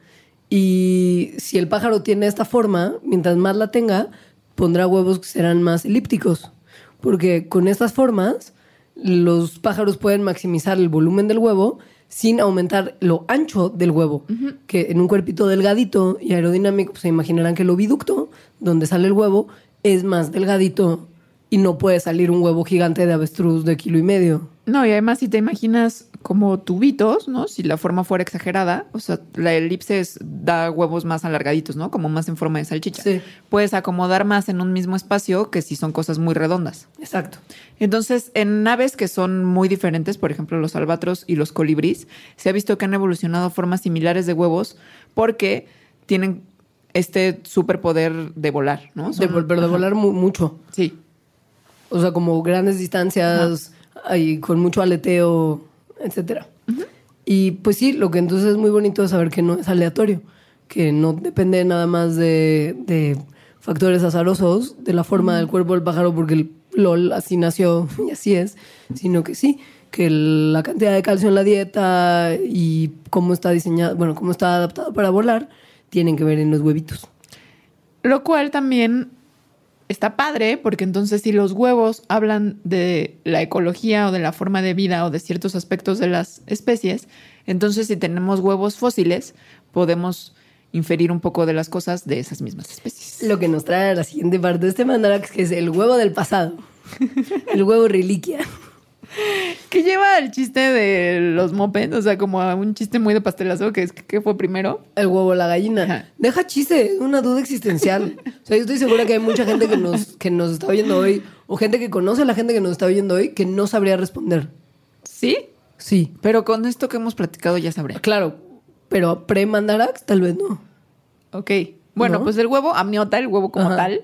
Y si el pájaro tiene esta forma, mientras más la tenga, pondrá huevos que serán más elípticos. Porque con estas formas, los pájaros pueden maximizar el volumen del huevo sin aumentar lo ancho del huevo. Que en un cuerpito delgadito y aerodinámico, pues se imaginarán que el oviducto, donde sale el huevo, es más delgadito y no puede salir un huevo gigante de avestruz de kilo y medio. No, y además si te imaginas como tubitos, ¿no? Si la forma fuera exagerada, o sea, la elipse es- da huevos más alargaditos, ¿no? Como más en forma de salchicha. Sí. Puedes acomodar más en un mismo espacio que si son cosas muy redondas. Exacto. Entonces, en aves que son muy diferentes, por ejemplo, los albatros y los colibrís, se ha visto que han evolucionado formas similares de huevos porque tienen este superpoder de volar, ¿no? De, Son- pero de volar mu- mucho. Sí. O sea, como grandes distancias, con mucho aleteo, etcétera. Y pues sí, lo que entonces es muy bonito es saber que no es aleatorio, que no depende nada más de, de factores azarosos, de la forma del cuerpo del pájaro, porque el LOL así nació <laughs> y así es, sino que sí, que la cantidad de calcio en la dieta y cómo está diseñado, bueno, cómo está adaptado para volar, tienen que ver en los huevitos. Lo cual también está padre, porque entonces si los huevos hablan de la ecología o de la forma de vida o de ciertos aspectos de las especies, entonces si tenemos huevos fósiles, podemos inferir un poco de las cosas de esas mismas especies. Lo que nos trae a la siguiente parte de este mandarax, que es el huevo del pasado. El huevo reliquia. <laughs> Que lleva el chiste de los mopeds, o sea, como a un chiste muy de pastelazo, que es que fue primero. El huevo, la gallina. Ajá. Deja chiste, es una duda existencial. O sea, yo estoy segura que hay mucha gente que nos, que nos está oyendo hoy, o gente que conoce a la gente que nos está oyendo hoy, que no sabría responder. ¿Sí? Sí. Pero con esto que hemos platicado ya sabré. Claro, pero pre-mandarax tal vez no. Ok. Bueno, ¿No? pues el huevo amniota, el huevo como Ajá. tal,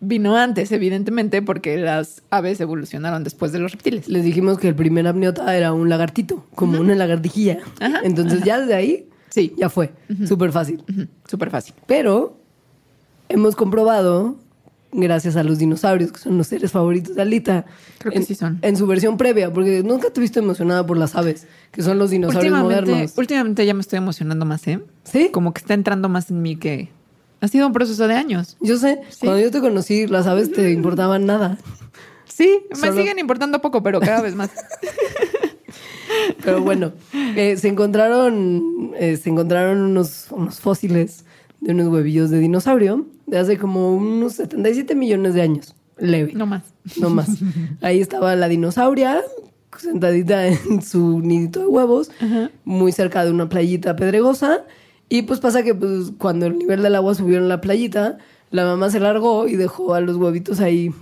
vino antes, evidentemente, porque las aves evolucionaron después de los reptiles. Les dijimos que el primer amniota era un lagartito, como una lagartijilla. Ajá, Entonces ya desde ahí, Sí. ya fue. Súper fácil. Ujú, Súper fácil. Pero hemos comprobado, gracias a los dinosaurios, que son los seres favoritos de Alita, Creo que en, sí son. en su versión previa, porque nunca te viste emocionada por las aves, que son los dinosaurios Últimamente, modernos. últimamente ya me estoy emocionando más, ¿eh? ¿Sí? Como que está entrando más en mí que... Ha sido un proceso de años. Yo sé, Sí. cuando yo te conocí, las aves te importaban nada. Sí, me siguen importando poco, pero cada vez más. <laughs> Pero bueno, eh, se encontraron, eh, se encontraron unos, unos fósiles de unos huevillos de dinosaurio de hace como unos 77 millones de años. Leve. No más. No más. Ahí estaba la dinosauria sentadita en su nidito de huevos, muy cerca de una playita pedregosa. Y pues pasa que pues, cuando el nivel del agua subió en la playita, la mamá se largó y dejó a los huevitos ahí.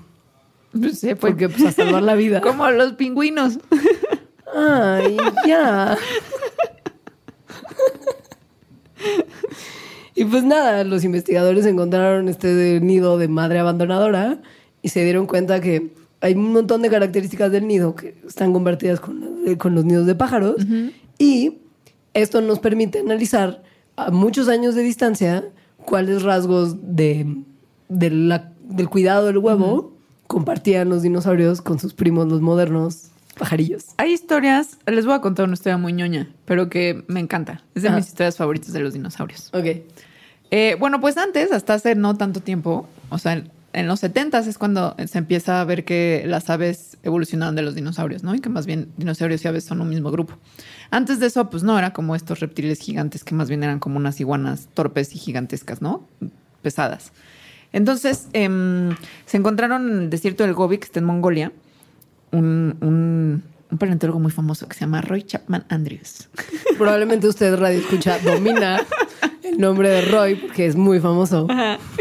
Pues se fue. Porque pues a salvar la vida. <laughs> Como los pingüinos. Ay, ya. y pues nada, los investigadores encontraron este nido de madre abandonadora y se dieron cuenta que hay un montón de características del nido que están convertidas con, eh, con los nidos de pájaros y esto nos permite analizar a muchos años de distancia cuáles rasgos de, de la- del cuidado del huevo compartían los dinosaurios con sus primos los modernos pajarillos. Hay historias, les voy a contar una historia muy ñoña, pero que me encanta. Es de Ajá. mis historias favoritas de los dinosaurios. Ok. Eh, bueno, pues antes, hasta hace no tanto tiempo, o sea, en, los 70 es cuando se empieza a ver que las aves evolucionaron de los dinosaurios, ¿no? Y que más bien dinosaurios y aves son un mismo grupo. Antes de eso, pues no, era como estos reptiles gigantes que más bien eran como unas iguanas torpes y gigantescas, ¿no? Pesadas. Entonces, em, se encontraron en el desierto del Gobi, que está en Mongolia, un, un paleontólogo muy famoso que se llama Roy Chapman Andrews. <laughs> Probablemente usted, Radio Escucha, domina el nombre de Roy porque es muy famoso. <laughs>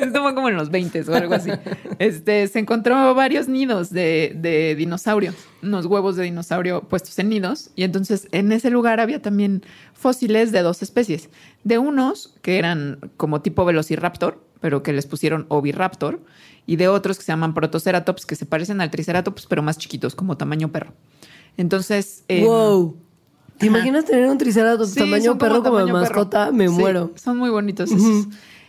Esto fue como en los 20 o algo así. Este, se encontró varios nidos de, de dinosaurio, unos huevos de dinosaurio puestos en nidos. Y entonces en ese lugar había también fósiles de dos especies. De unos que eran como tipo velociraptor, pero que les pusieron oviraptor. Y de otros que se llaman protoceratops, que se parecen al triceratops, pero más chiquitos, como tamaño perro. Entonces... em, wow. ¿Te ajá. imaginas tener un triceratops Sí, tamaño perro como tamaño mascota? perro. Me Sí, muero. Son muy bonitos esos.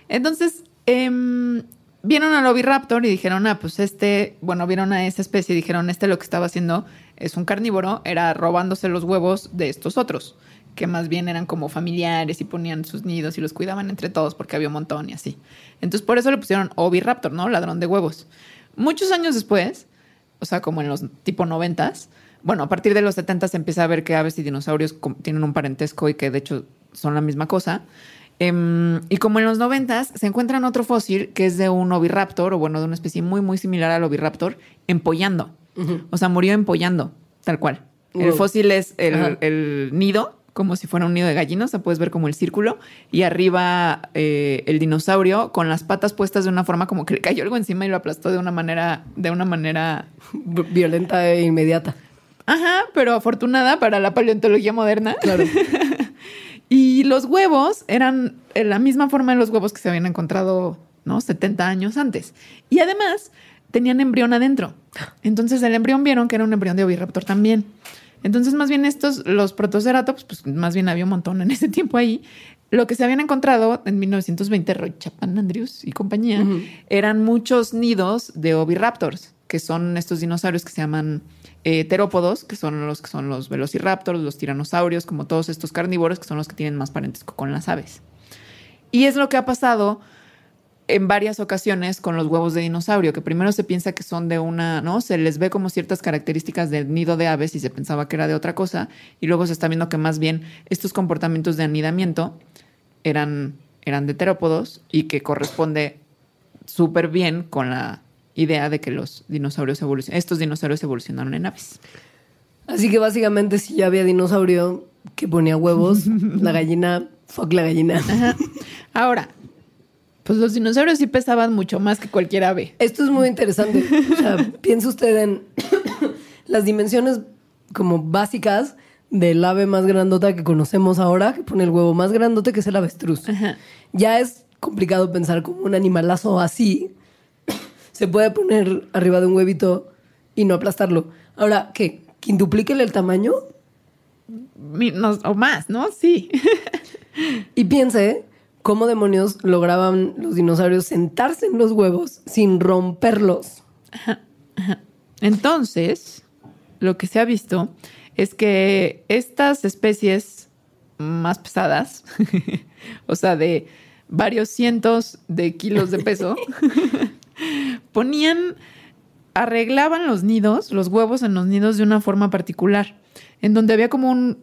Entonces, em, vieron al oviraptor y dijeron, ah, pues este, bueno, vieron a esa especie y dijeron, este lo que estaba haciendo es un carnívoro, era robándose los huevos de estos otros, que más bien eran como familiares y ponían sus nidos y los cuidaban entre todos porque había un montón y así. Entonces, por eso le pusieron oviraptor, ¿no? Ladrón de huevos. Muchos años después, o sea, como en los tipo noventas, bueno, a partir de los 70 se empieza a ver que aves y dinosaurios tienen un parentesco y que de hecho son la misma cosa. Em, y como en los 90 se encuentran otro fósil que es de un oviraptor, o bueno, de una especie muy, muy similar al oviraptor, empollando. O sea, murió empollando, tal cual. El fósil es el, el nido, como si fuera un nido de gallinas, o sea, puedes ver como el círculo, y arriba eh, el dinosaurio con las patas puestas de una forma como que le cayó algo encima y lo aplastó de una manera, de una manera <laughs> Violenta e inmediata. Ajá, pero afortunada para la paleontología moderna. Claro. <laughs> Y los huevos eran en la misma forma de los huevos que se habían encontrado, ¿no? 70 años antes. Y además tenían embrión adentro. Entonces el embrión vieron que era un embrión de oviraptor también. Entonces más bien estos, los protoceratops, pues más bien había un montón en ese tiempo ahí. Lo que se habían encontrado en 1920, Roy Chapman Andrews y compañía, eran muchos nidos de oviraptors, que son estos dinosaurios que se llaman eh, terópodos, que son los que son los velociraptors, los tiranosaurios, como todos estos carnívoros, que son los que tienen más parentesco con las aves. Y es lo que ha pasado en varias ocasiones con los huevos de dinosaurio, que primero se piensa que son de una, ¿no? Se les ve como ciertas características del nido de aves y se pensaba que era de otra cosa, y luego se está viendo que más bien estos comportamientos de anidamiento eran, eran de terópodos y que corresponde súper bien con la idea de que los dinosaurios evolucionaron, estos dinosaurios evolucionaron en aves. Así que básicamente si ya había dinosaurio que ponía huevos, la gallina, fuck la gallina. Ajá. <laughs> Ahora, pues los dinosaurios sí pesaban mucho más que cualquier ave. Esto es muy interesante. O sea, <laughs> piensa usted en las dimensiones como básicas del ave más grandota que conocemos ahora, que pone el huevo más grandote, que es el avestruz. Ajá. Ya es complicado pensar como un animalazo así se puede poner arriba de un huevito y no aplastarlo. Ahora, ¿qué? ¿Quintuplíquele el tamaño? O más, ¿no? Sí. Y piense cómo demonios lograban los dinosaurios sentarse en los huevos sin romperlos. Entonces, lo que se ha visto es que estas especies más pesadas, <laughs> o sea, de varios cientos de kilos de peso, <laughs> ponían, arreglaban los nidos, los huevos en los nidos de una forma particular. en donde había como un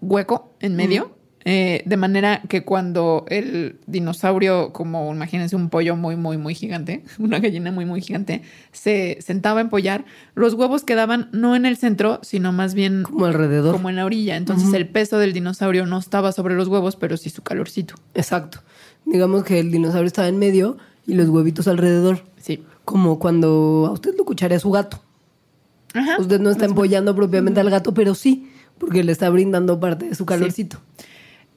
hueco en medio. Eh, de manera que cuando el dinosaurio, como imagínense un pollo muy, muy, muy gigante, <laughs> una gallina muy, muy gigante, se sentaba a empollar, los huevos quedaban no en el centro, sino más bien Como alrededor. como en la orilla. Entonces el peso del dinosaurio no estaba sobre los huevos, pero sí su calorcito. Exacto. Digamos que el dinosaurio estaba en medio y los huevitos alrededor. Sí. Como cuando a usted lo cucharea su gato. Ajá. Usted no está empollando propiamente al gato, pero sí, porque le está brindando parte de su calorcito.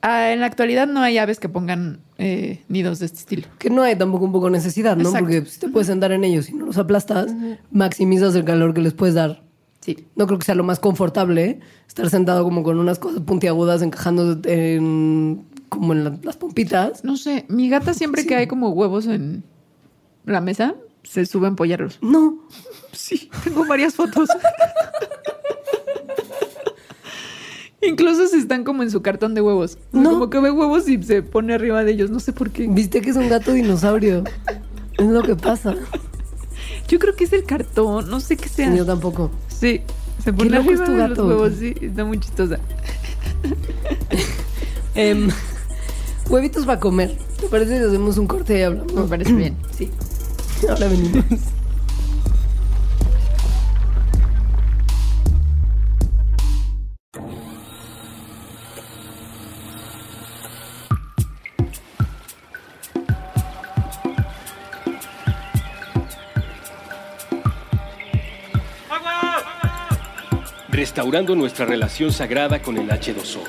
Ah, en la actualidad no hay aves que pongan eh, nidos de este estilo. Que no hay tampoco un poco necesidad, ¿no? Exacto. Porque si te puedes sentar en ellos y no los aplastas, maximizas el calor que les puedes dar. Sí. No creo que sea lo más confortable ¿eh? estar sentado como con unas cosas puntiagudas encajando en, como en la- las pompitas. No sé, mi gata siempre que hay como huevos en la mesa, se sube a empollarlos. No, Sí, tengo varias fotos. <laughs> Incluso si están como en su cartón de huevos. No. Como que ve huevos y se pone arriba de ellos, no sé por qué. viste que es un gato dinosaurio. es lo que pasa. Yo creo que es el cartón, no sé qué sea. Yo tampoco. Sí, se pone loco es arriba tu de gato. los huevos, sí, está muy chistosa. <laughs> Em, huevitos para comer. ¿Te parece si hacemos un corte y hablamos? Me parece bien. Sí. Ahora venimos. Restaurando nuestra relación sagrada con el H2O.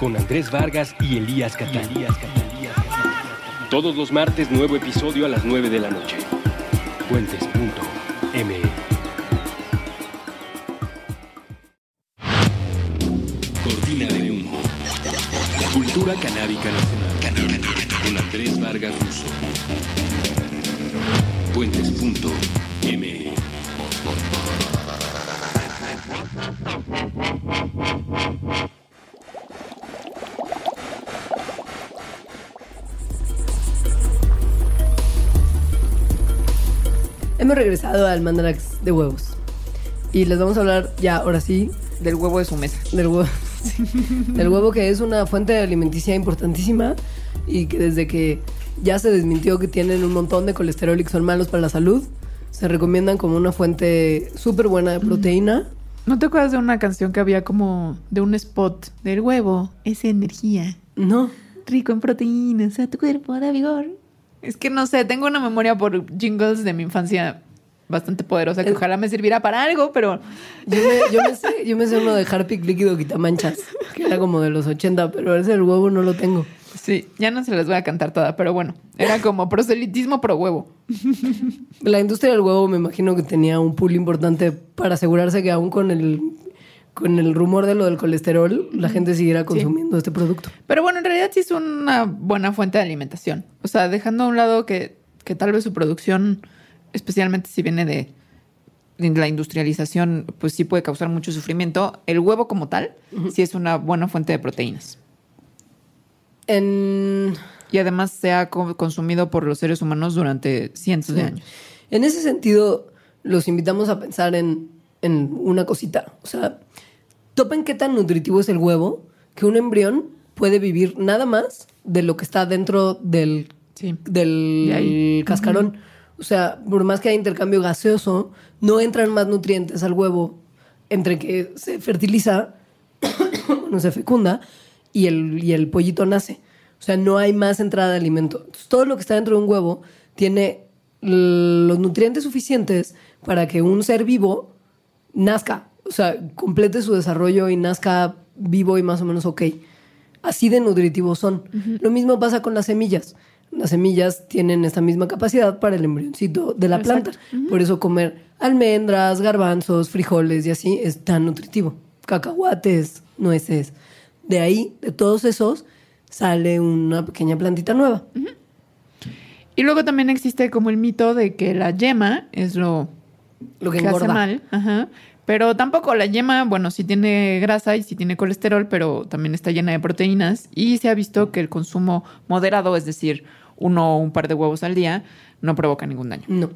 Con Andrés Vargas y Elías Catalí. Todos los martes, nuevo episodio a las 9 de la noche. Puentes.me. Cortina de humo. Cultura canábica nacional. Con Andrés Vargas Russo. Puentes.me. Hemos regresado al Mandarax de huevos. Y les vamos a hablar ya, ahora sí, Del huevo de su mesa. del huevo. <laughs> del huevo que es una fuente alimenticia importantísima y que desde que ya se desmintió que tienen un montón de colesterol y que son malos para la salud, se recomiendan como una fuente súper buena de proteína. ¿No te acuerdas de una canción que había como de un spot del huevo? Es energía. No, Rico en proteínas, a tu cuerpo da vigor. Es que no sé, tengo una memoria por jingles de mi infancia bastante poderosa que ojalá me sirviera para algo, pero yo me, yo me sé, yo me sé uno de Harpic líquido quitamanchas, que era como de los 80, pero ese del huevo no lo tengo. Sí, ya no se las voy a cantar toda, pero bueno, era como proselitismo pro huevo. La industria del huevo me imagino que tenía un pool importante para asegurarse que aún con el, con el rumor de lo del colesterol, la gente siguiera consumiendo este producto. Pero bueno, en realidad sí es una buena fuente de alimentación. O sea, dejando a un lado que, que tal vez su producción, especialmente si viene de, de la industrialización, pues sí puede causar mucho sufrimiento. El huevo como tal, sí es una buena fuente de proteínas. En, Y además se ha co- consumido por los seres humanos durante cientos de años. en ese sentido, los invitamos a pensar en, en una cosita. O sea, topen qué tan nutritivo es el huevo que un embrión puede vivir nada más de lo que está dentro del, Sí. del De cascarón. O sea, por más que haya intercambio gaseoso, no entran más nutrientes al huevo entre que se fertiliza, <coughs> no se fecunda, y el, y el pollito nace. O sea, no hay más entrada de alimento. Entonces, todo lo que está dentro de un huevo tiene los nutrientes suficientes para que un ser vivo nazca. O sea, complete su desarrollo y nazca vivo y más o menos ok. Así de nutritivos son. Lo mismo pasa con las semillas. Las semillas tienen esta misma capacidad para el embrioncito de la Exacto. planta. Por eso comer almendras, garbanzos, frijoles y así es tan nutritivo. Cacahuates, nueces. De ahí, de todos esos, sale una pequeña plantita nueva. Y luego también existe como el mito de que la yema es lo, Lo que que hace engorda. mal. Ajá. Pero tampoco la yema, bueno, sí tiene grasa y sí tiene colesterol, pero también está llena de proteínas. Y se ha visto que el consumo moderado, es decir, uno o un par de huevos al día, no provoca ningún daño. No.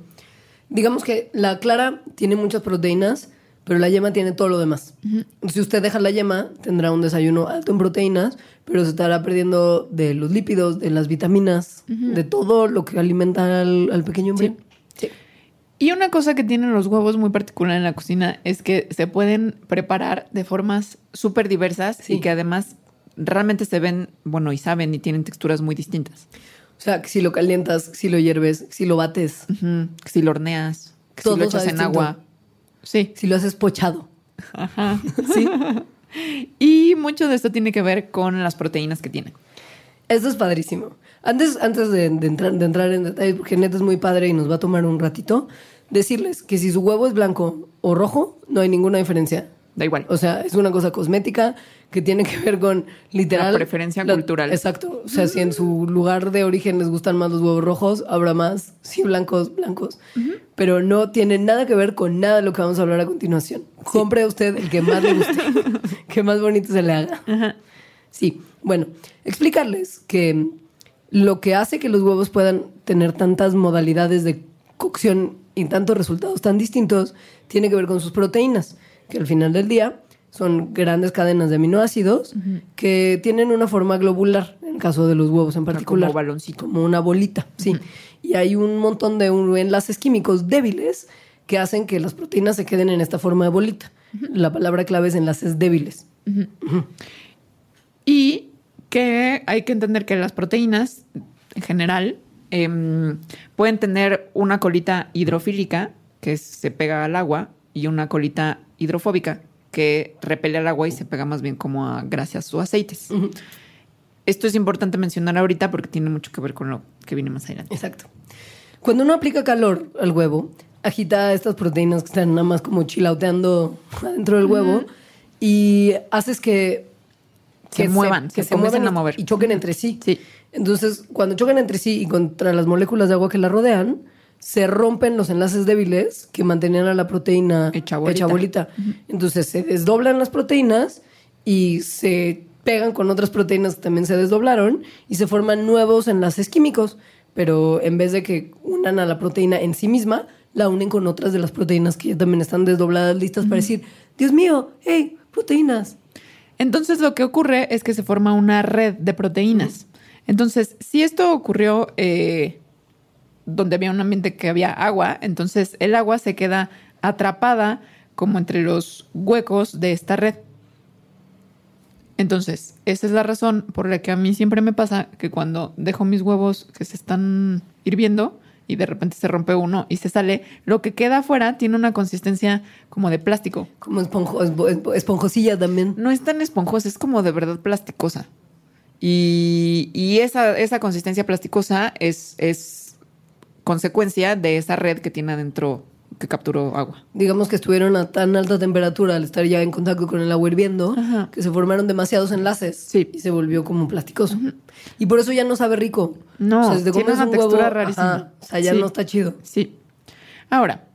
Digamos que la clara tiene muchas proteínas, pero la yema tiene todo lo demás. Si usted deja la yema, tendrá un desayuno alto en proteínas, pero se estará perdiendo de los lípidos, de las vitaminas, de todo lo que alimenta al, al pequeño hombre. Sí. Y una cosa que tienen los huevos muy particular en la cocina es que se pueden preparar de formas súper diversas Sí. y que además realmente se ven, bueno, y saben y tienen texturas muy distintas. O sea, que si lo calientas, si lo hierves, si lo bates, Si lo horneas, que si lo echas en distinto. agua. Sí. si lo haces pochado. Ajá. <laughs> Sí. <laughs> y mucho de esto tiene que ver con las proteínas que tienen. Esto es padrísimo. Antes, antes de, de entrar, de entrar en detalle, porque neta es muy padre y nos va a tomar un ratito, decirles que si su huevo es blanco o rojo, no hay ninguna diferencia. Da igual. O sea, es una cosa cosmética que tiene que ver con literal. La preferencia cultural. Exacto. O sea, si en su lugar de origen les gustan más los huevos rojos, habrá más, sí, blancos, blancos. Pero no tiene nada que ver con nada de lo que vamos a hablar a continuación. Compre usted el que más le guste, <laughs> que más bonito se le haga. Sí, bueno, explicarles que lo que hace que los huevos puedan tener tantas modalidades de cocción y tantos resultados tan distintos tiene que ver con sus proteínas, que al final del día son grandes cadenas de aminoácidos que tienen una forma globular, en el caso de los huevos en particular. como baloncito. Como una bolita, sí. Y hay un montón de enlaces químicos débiles que hacen que las proteínas se queden en esta forma de bolita. La palabra clave es enlaces débiles. Y que hay que entender que las proteínas, en general, em, pueden tener una colita hidrofílica, que se pega al agua, y una colita hidrofóbica, que repele al agua y se pega más bien como a grasas o aceites. Esto es importante mencionar ahorita porque tiene mucho que ver con lo que viene más adelante. Exacto. Cuando uno aplica calor al huevo, agita estas proteínas que están nada más como chilauteando adentro del huevo y haces que Se muevan, se comiencen y- a mover. y choquen entre sí. Sí. Entonces, cuando chocan entre sí y contra las moléculas de agua que la rodean, se rompen los enlaces débiles que mantenían a la proteína Hecha bolita. bolita. Entonces, se desdoblan las proteínas y se pegan con otras proteínas que también se desdoblaron y se forman nuevos enlaces químicos. Pero en vez de que unan a la proteína en sí misma, la unen con otras de las proteínas que ya también están desdobladas, listas para decir, Dios mío, hey, proteínas. Entonces lo que ocurre es que se forma una red de proteínas. Entonces, si esto ocurrió eh, donde había un ambiente que había agua, entonces el agua se queda atrapada como entre los huecos de esta red. Entonces, esa es la razón por la que a mí siempre me pasa que cuando dejo mis huevos que se están hirviendo y de repente se rompe uno y se sale, lo que queda afuera tiene una consistencia como de plástico. Como esponjo, espo- espo- esponjosilla también. No es tan esponjosa, es como de verdad plasticosa. Y, y esa, esa consistencia plasticosa es, es consecuencia de esa red que tiene adentro que capturó agua. digamos que estuvieron a tan alta temperatura al estar ya en contacto con el agua hirviendo, Ajá. que se formaron demasiados enlaces Sí. y se volvió como plasticoso. Y por eso ya no sabe rico. No, o sea, si te tiene una un textura huevo, rarísima. ajá, o sea, ya Sí. no está chido. Sí. Ahora,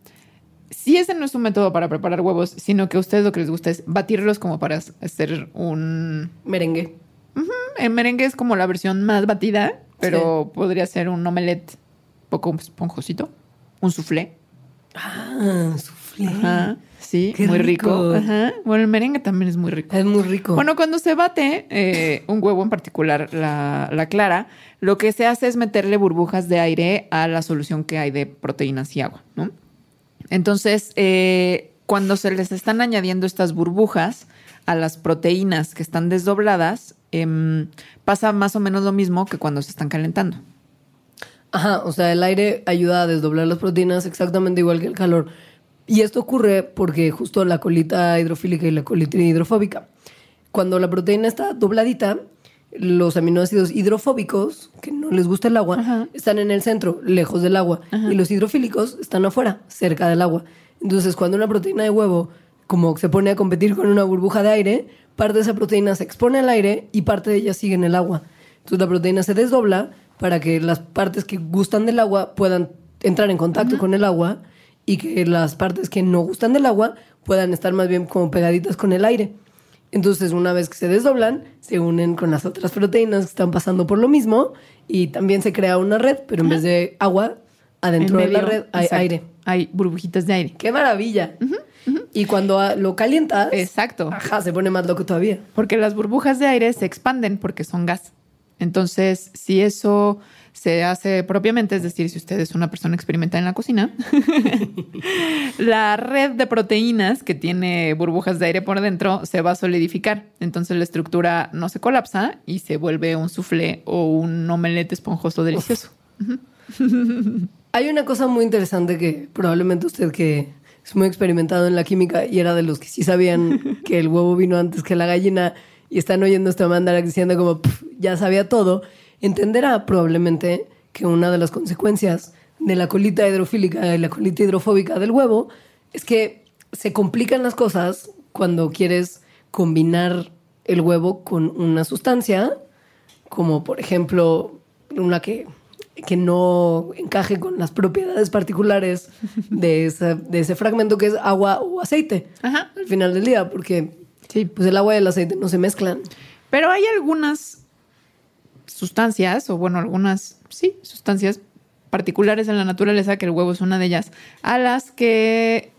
si ese no es un método para preparar huevos, sino que a ustedes lo que les gusta es batirlos como para hacer un... Merengue. El merengue es como la versión más batida, pero podría ser un omelette poco esponjosito, un soufflé. Ah, soufflé. Ajá, sí, Qué muy rico. rico. Ajá. Bueno, el merengue también es muy rico. Es muy rico. Bueno, cuando se bate eh, un huevo en particular, la, la clara, lo que se hace es meterle burbujas de aire a la solución que hay de proteínas y agua, ¿no? Entonces, eh, cuando se les están añadiendo estas burbujas a las proteínas que están desdobladas, em, pasa más o menos lo mismo que cuando se están calentando. Ajá, o sea, el aire ayuda a desdoblar las proteínas exactamente igual que el calor. Y esto ocurre porque justo la colita hidrofílica y la colita hidrofóbica. Cuando la proteína está dobladita, los aminoácidos hidrofóbicos, que no les gusta el agua, Ajá. están en el centro, lejos del agua. Y los hidrofílicos están afuera, cerca del agua. Entonces, cuando una proteína de huevo como se pone a competir con una burbuja de aire, parte de esa proteína se expone al aire y parte de ella sigue en el agua. Entonces la proteína se desdobla para que las partes que gustan del agua puedan entrar en contacto con el agua y que las partes que no gustan del agua puedan estar más bien como pegaditas con el aire. Entonces, una vez que se desdoblan, se unen con las otras proteínas que están pasando por lo mismo y también se crea una red, pero en vez de agua, adentro En de la red hay exacto, aire. Hay burbujitas de aire. ¡Qué maravilla! Y cuando lo calientas, Exacto. ajá, se pone más loco todavía. Porque las burbujas de aire se expanden porque son gas. Entonces, si eso se hace propiamente, es decir, si usted es una persona experimentada en la cocina, <laughs> la red de proteínas que tiene burbujas de aire por dentro se va a solidificar. Entonces la estructura no se colapsa y se vuelve un soufflé o un omelette esponjoso delicioso. <laughs> Hay una cosa muy interesante que probablemente usted que es muy experimentado en la química y era de los que sí sabían que el huevo vino antes que la gallina y están oyendo esta mandala diciendo como "Pf, ya sabía todo, entenderá probablemente que una de las consecuencias de la colita hidrofílica y la colita hidrofóbica del huevo es que se complican las cosas cuando quieres combinar el huevo con una sustancia, como por ejemplo una que, que no encaje con las propiedades particulares de, esa- de ese fragmento que es agua o aceite Ajá. al final del día, porque Sí. pues el agua y el aceite no se mezclan. Pero hay algunas sustancias, o bueno, algunas, sí, sustancias particulares en la naturaleza, que el huevo es una de ellas, a las que,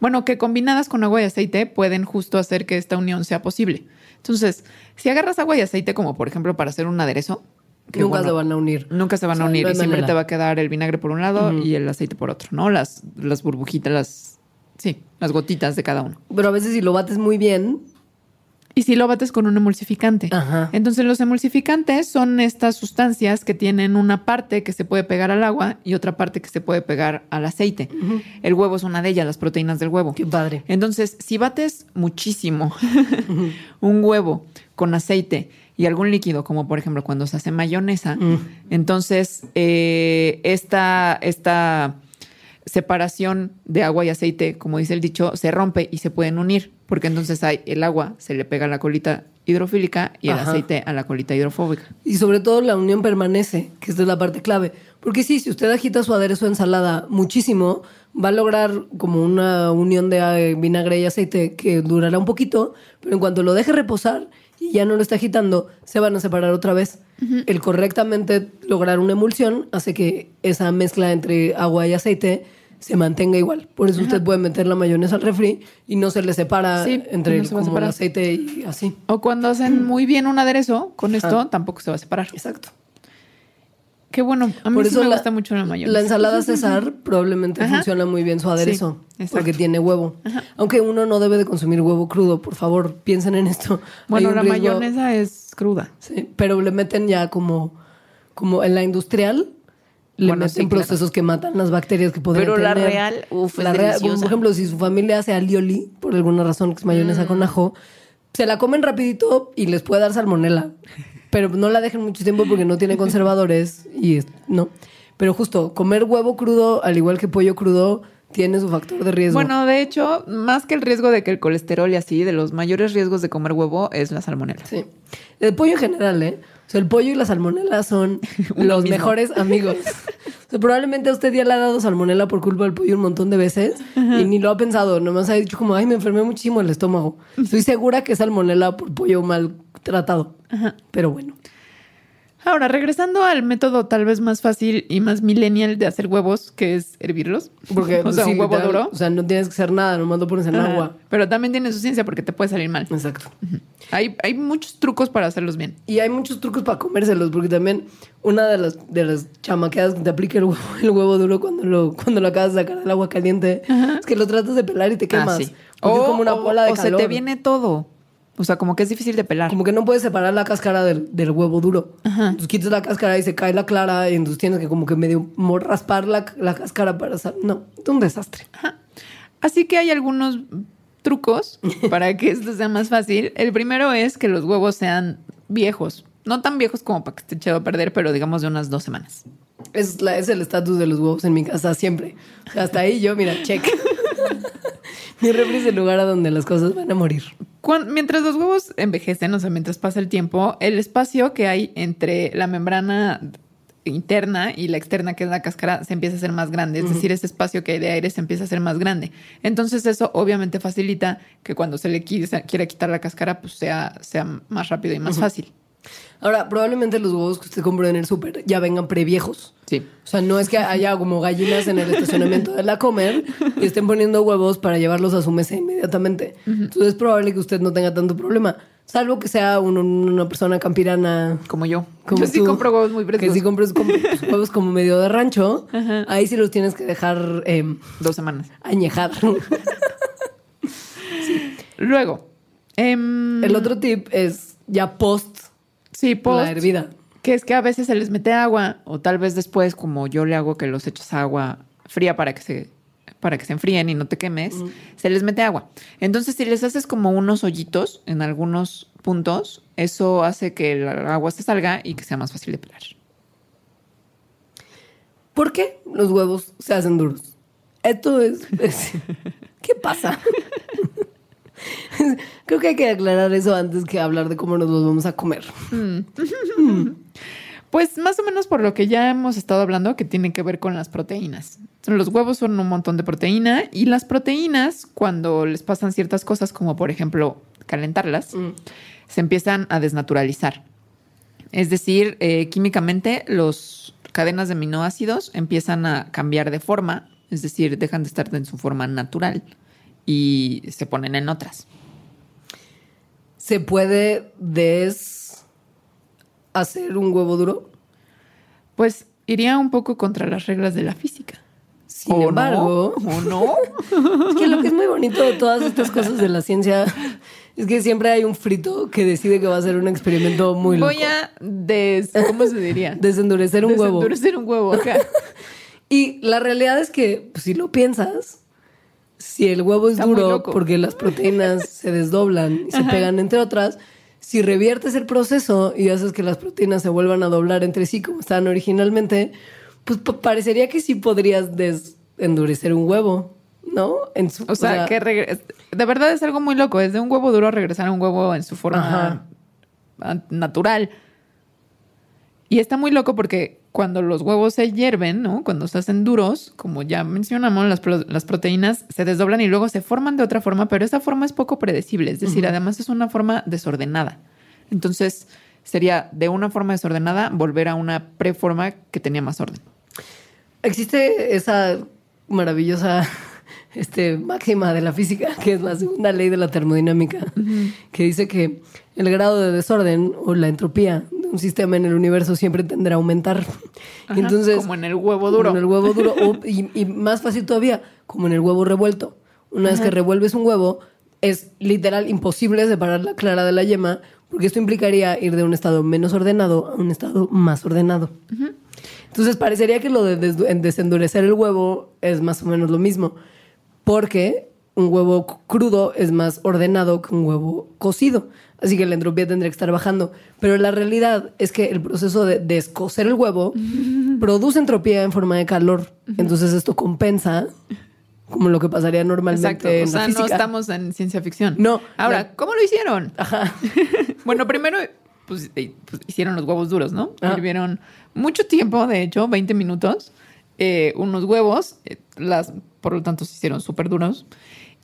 bueno, que combinadas con agua y aceite pueden justo hacer que esta unión sea posible. Entonces, si agarras agua y aceite, como por ejemplo para hacer un aderezo, que, Nunca bueno, se van a unir. Nunca se van O sea, a unir no y siempre manera. te va a quedar el vinagre por un lado y el aceite por otro, ¿no? Las, las burbujitas, las, sí, las gotitas de cada uno. Pero a veces si lo bates muy bien, Y si lo bates con un emulsificante. Ajá. Entonces los emulsificantes son estas sustancias que tienen una parte que se puede pegar al agua y otra parte que se puede pegar al aceite. El huevo es una de ellas, las proteínas del huevo. qué padre. Entonces, si bates muchísimo <laughs> <laughs> un huevo con aceite y algún líquido, como por ejemplo cuando se hace mayonesa, entonces eh, esta, esta separación de agua y aceite, como dice el dicho, se rompe y se pueden unir, porque entonces hay el agua se le pega a la colita hidrofílica y el Ajá. aceite a la colita hidrofóbica. Y sobre todo la unión permanece, que esta es la parte clave. Porque sí, si usted agita su aderezo de ensalada muchísimo, va a lograr como una unión de vinagre y aceite que durará un poquito, pero en cuanto lo deje reposar y ya no lo está agitando, se van a separar otra vez. El correctamente lograr una emulsión hace que esa mezcla entre agua y aceite se mantenga igual. Por eso usted puede meter la mayonesa al refri y no se le separa Sí, entre no se como el aceite y así. O cuando hacen muy bien un aderezo, con esto tampoco se va a separar. Exacto. Qué bueno, a mí Por sí eso me la, gusta mucho la mayonesa. La ensalada César probablemente Ajá. funciona muy bien su aderezo. Sí, exacto. porque tiene huevo. Aunque uno no debe de consumir huevo crudo, por favor, piensen en esto. Bueno, la riesgo- mayonesa es cruda. Sí, pero le meten ya como, como en la industrial, le Bueno, meten sí, claro. procesos que matan las bacterias que podrían Pero la tener. real, uf, es La real, deliciosa. por ejemplo, si su familia hace alioli, por alguna razón, que es mayonesa Mm. con ajo, se la comen rapidito y les puede dar salmonela. Pero no la dejen mucho tiempo porque no tiene conservadores y no. Pero justo, comer huevo crudo, al igual que pollo crudo, tiene su factor de riesgo. Bueno, de hecho, más que el riesgo de que el colesterol y así, de los mayores riesgos de comer huevo es la salmonela. Sí. El pollo en general, ¿eh? O sea, el pollo y la salmonela son <laughs> los mismo. mejores amigos. O sea, probablemente a usted ya le ha dado salmonela por culpa del pollo un montón de veces y ni lo ha pensado. Nomás ha dicho como, ay, me enfermé muchísimo el estómago. Estoy segura que es salmonela por pollo mal tratado. Pero bueno. Ahora, regresando al método tal vez más fácil y más millennial de hacer huevos, que es hervirlos. Porque, <laughs> o sea, sí, un huevo literal, duro. O sea, no tienes que hacer nada, nomás lo pones en Ajá. agua. Pero también tiene su ciencia porque te puede salir mal. Exacto. Hay, hay muchos trucos para hacerlos bien. Y hay muchos trucos para comérselos, porque también una de las, de las chamaqueadas que te aplica el huevo, el huevo duro cuando lo, cuando lo acabas de sacar del agua caliente es que lo tratas de pelar y te quemas. Ah, sí. O, es como una bola de o calor. se te viene todo. O sea, como que es difícil de pelar. Como que no puedes separar la cáscara del, del huevo duro. Entonces quitas la cáscara y se cae la clara y entonces tienes que como que medio raspar la, la cáscara para... sa- No, es un desastre. Así que hay algunos trucos <laughs> para que esto sea más fácil. El primero es que los huevos sean viejos. No tan viejos como para que esté echado a perder, pero digamos de unas dos semanas. Es, la- es el estatus de los huevos en mi casa siempre. Hasta ahí yo, mira, check. <laughs> mi refri es el lugar a donde las cosas van a morir. Cuan- mientras los huevos envejecen, o sea, mientras pasa el tiempo, el espacio que hay entre la membrana interna y la externa, que es la cáscara, se empieza a hacer más grande. Es decir, ese espacio que hay de aire se empieza a hacer más grande. Entonces, eso obviamente facilita que cuando se le quiera quitar la cáscara, pues sea, sea más rápido y más fácil. Ahora, probablemente los huevos que usted compró en el súper ya vengan previejos. Sí. O sea, no es que haya como gallinas en el estacionamiento de la comer y estén poniendo huevos para llevarlos a su mesa inmediatamente. Entonces es probable que usted no tenga tanto problema. Salvo que sea un- una persona campirana Como yo. como yo sí tú, compro huevos muy Que frescos. sí compras com- pues, huevos como medio de rancho. Ahí sí los tienes que dejar eh, Dos semanas. añejar. <laughs> Luego. em, el otro tip es ya post Sí, post. la hervida. Que es que a veces se les mete agua o tal vez después, como yo le hago que los echas agua fría para que se para que se enfríen y no te quemes, se les mete agua. Entonces, si les haces como unos hoyitos en algunos puntos, eso hace que el agua se salga y que sea más fácil de pelar. ¿Por qué los huevos se hacen duros? Esto es... es- <laughs> ¿Qué pasa? <laughs> <laughs> Creo que hay que aclarar eso antes que hablar de cómo nos los vamos a comer. <laughs> Pues más o menos por lo que ya hemos estado hablando, que tiene que ver con las proteínas. Los huevos son un montón de proteína y las proteínas, cuando les pasan ciertas cosas, como por ejemplo calentarlas, se empiezan a desnaturalizar. Es decir, eh, químicamente las cadenas de aminoácidos empiezan a cambiar de forma, es decir, dejan de estar en su forma natural y se ponen en otras. ¿Se puede des hacer un huevo duro? Pues iría un poco contra las reglas de la física. Sin ¿O embargo, no? ¿O no? <laughs> es que lo que es muy bonito de todas estas cosas de la ciencia es que siempre hay un frito que decide que va a ser un experimento muy loco. Voy a des... ¿Cómo se diría? <laughs> Desendurecer un huevo. Desendurecer un huevo. ajá. <laughs> Y la realidad es que, pues, si lo piensas, si el huevo es Está duro porque las proteínas <laughs> se desdoblan y se pegan entre otras, si reviertes el proceso y haces que las proteínas se vuelvan a doblar entre sí como estaban originalmente, pues pa- parecería que sí podrías desendurecer un huevo, ¿no? En su, O sea, que regre- de verdad es algo muy loco. Es de un huevo duro regresar a un huevo en su forma Ajá. natural. Y está muy loco porque cuando los huevos se hierven, ¿no? Cuando se hacen duros, como ya mencionamos, las, pro- las proteínas se desdoblan y luego se forman de otra forma, pero esa forma es poco predecible. Es decir, además es una forma desordenada. Entonces, sería de una forma desordenada volver a una preforma que tenía más orden. Existe esa maravillosa este, máxima de la física, <laughs> que es la segunda ley de la termodinámica, que dice que el grado de desorden o la entropía de un sistema en el universo siempre tendrá a aumentar. <laughs> Ajá, Entonces, como en el huevo duro. como en el huevo duro, <laughs> o- y, y más fácil todavía, como en el huevo revuelto. Una vez que revuelves un huevo, es literal imposible separar la clara de la yema, porque esto implicaría ir de un estado menos ordenado a un estado más ordenado. Entonces parecería que lo de des- en desendurecer el huevo es más o menos lo mismo, porque un huevo crudo es más ordenado que un huevo cocido, así que la entropía tendría que estar bajando. Pero la realidad es que el proceso de descocer el huevo <laughs> produce entropía en forma de calor, entonces esto compensa como lo que pasaría normalmente Exacto. en O sea, la no estamos en ciencia ficción. No. Ahora, La- ¿cómo lo hicieron? Ajá. <laughs> Bueno, primero pues, eh, pues, hicieron los huevos duros, ¿no? Ah. Hirvieron mucho tiempo, de hecho, 20 minutos, eh, unos huevos, eh, las, por lo tanto se hicieron súper duros.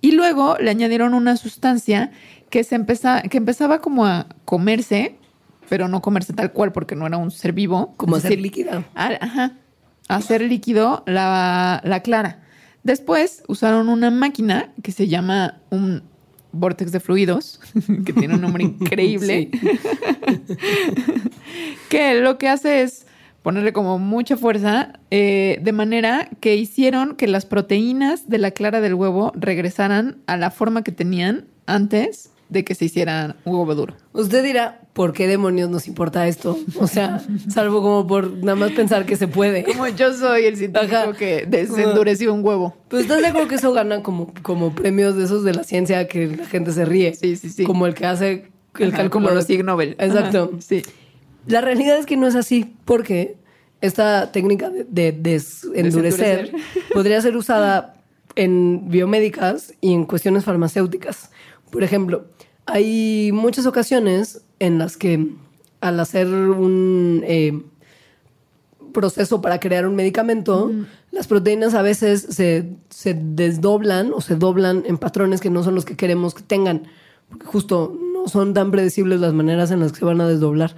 Y luego le añadieron una sustancia que, se empeza, que empezaba como a comerse, pero no comerse tal cual porque no era un ser vivo. Como hacer decir, líquida. a- Ajá. Hacer líquido la, la clara. Después usaron una máquina que se llama un vortex de fluidos, <laughs> que tiene un nombre <laughs> increíble, <laughs> que lo que hace es ponerle como mucha fuerza, eh, de manera que hicieron que las proteínas de la clara del huevo regresaran a la forma que tenían antes de que se hiciera un huevo duro. Usted dirá, ¿por qué demonios nos importa esto? O sea, salvo como por nada más pensar que se puede. Como yo soy el científico Ajá. que desendureció un huevo. Pero ¿estás de acuerdo que eso gana como, como premios de esos de la ciencia que la gente se ríe? Sí, sí, sí. Como el que hace el Ajá, cálculo. como los Ig Nobel. Exacto. Ajá, sí. La realidad es que no es así, porque esta técnica de, de desendurecer Desendurecer. <laughs> podría ser usada en biomédicas y en cuestiones farmacéuticas. Por ejemplo, hay muchas ocasiones en las que al hacer un eh, proceso para crear un medicamento, las proteínas a veces se, se desdoblan o se doblan en patrones que no son los que queremos que tengan, porque justo no son tan predecibles las maneras en las que se van a desdoblar.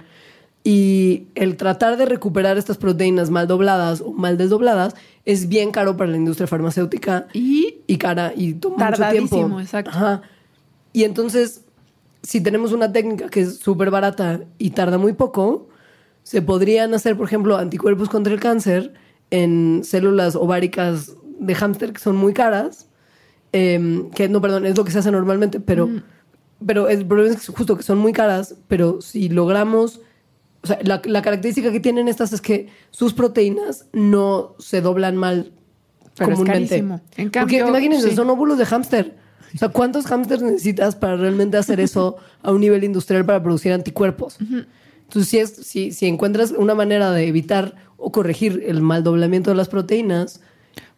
Y el tratar de recuperar estas proteínas mal dobladas o mal desdobladas es bien caro para la industria farmacéutica Y y cara y toma mucho tiempo. exacto. Ajá. Y entonces, si tenemos una técnica que es súper barata y tarda muy poco, se podrían hacer, por ejemplo, anticuerpos contra el cáncer en células ováricas de hámster que son muy caras. em, que no, perdón, es lo que se hace normalmente, pero, pero el problema es justo que son muy caras, pero si logramos o sea, la, la característica que tienen estas es que sus proteínas no se doblan mal Pero es comúnmente. carísimo. En Porque cambio, imagínense, sí. son óvulos de hámster. O sea, ¿cuántos hámsters necesitas para realmente hacer eso a un nivel industrial para producir anticuerpos? Entonces, si, es, si, si encuentras una manera de evitar o corregir el mal doblamiento de las proteínas,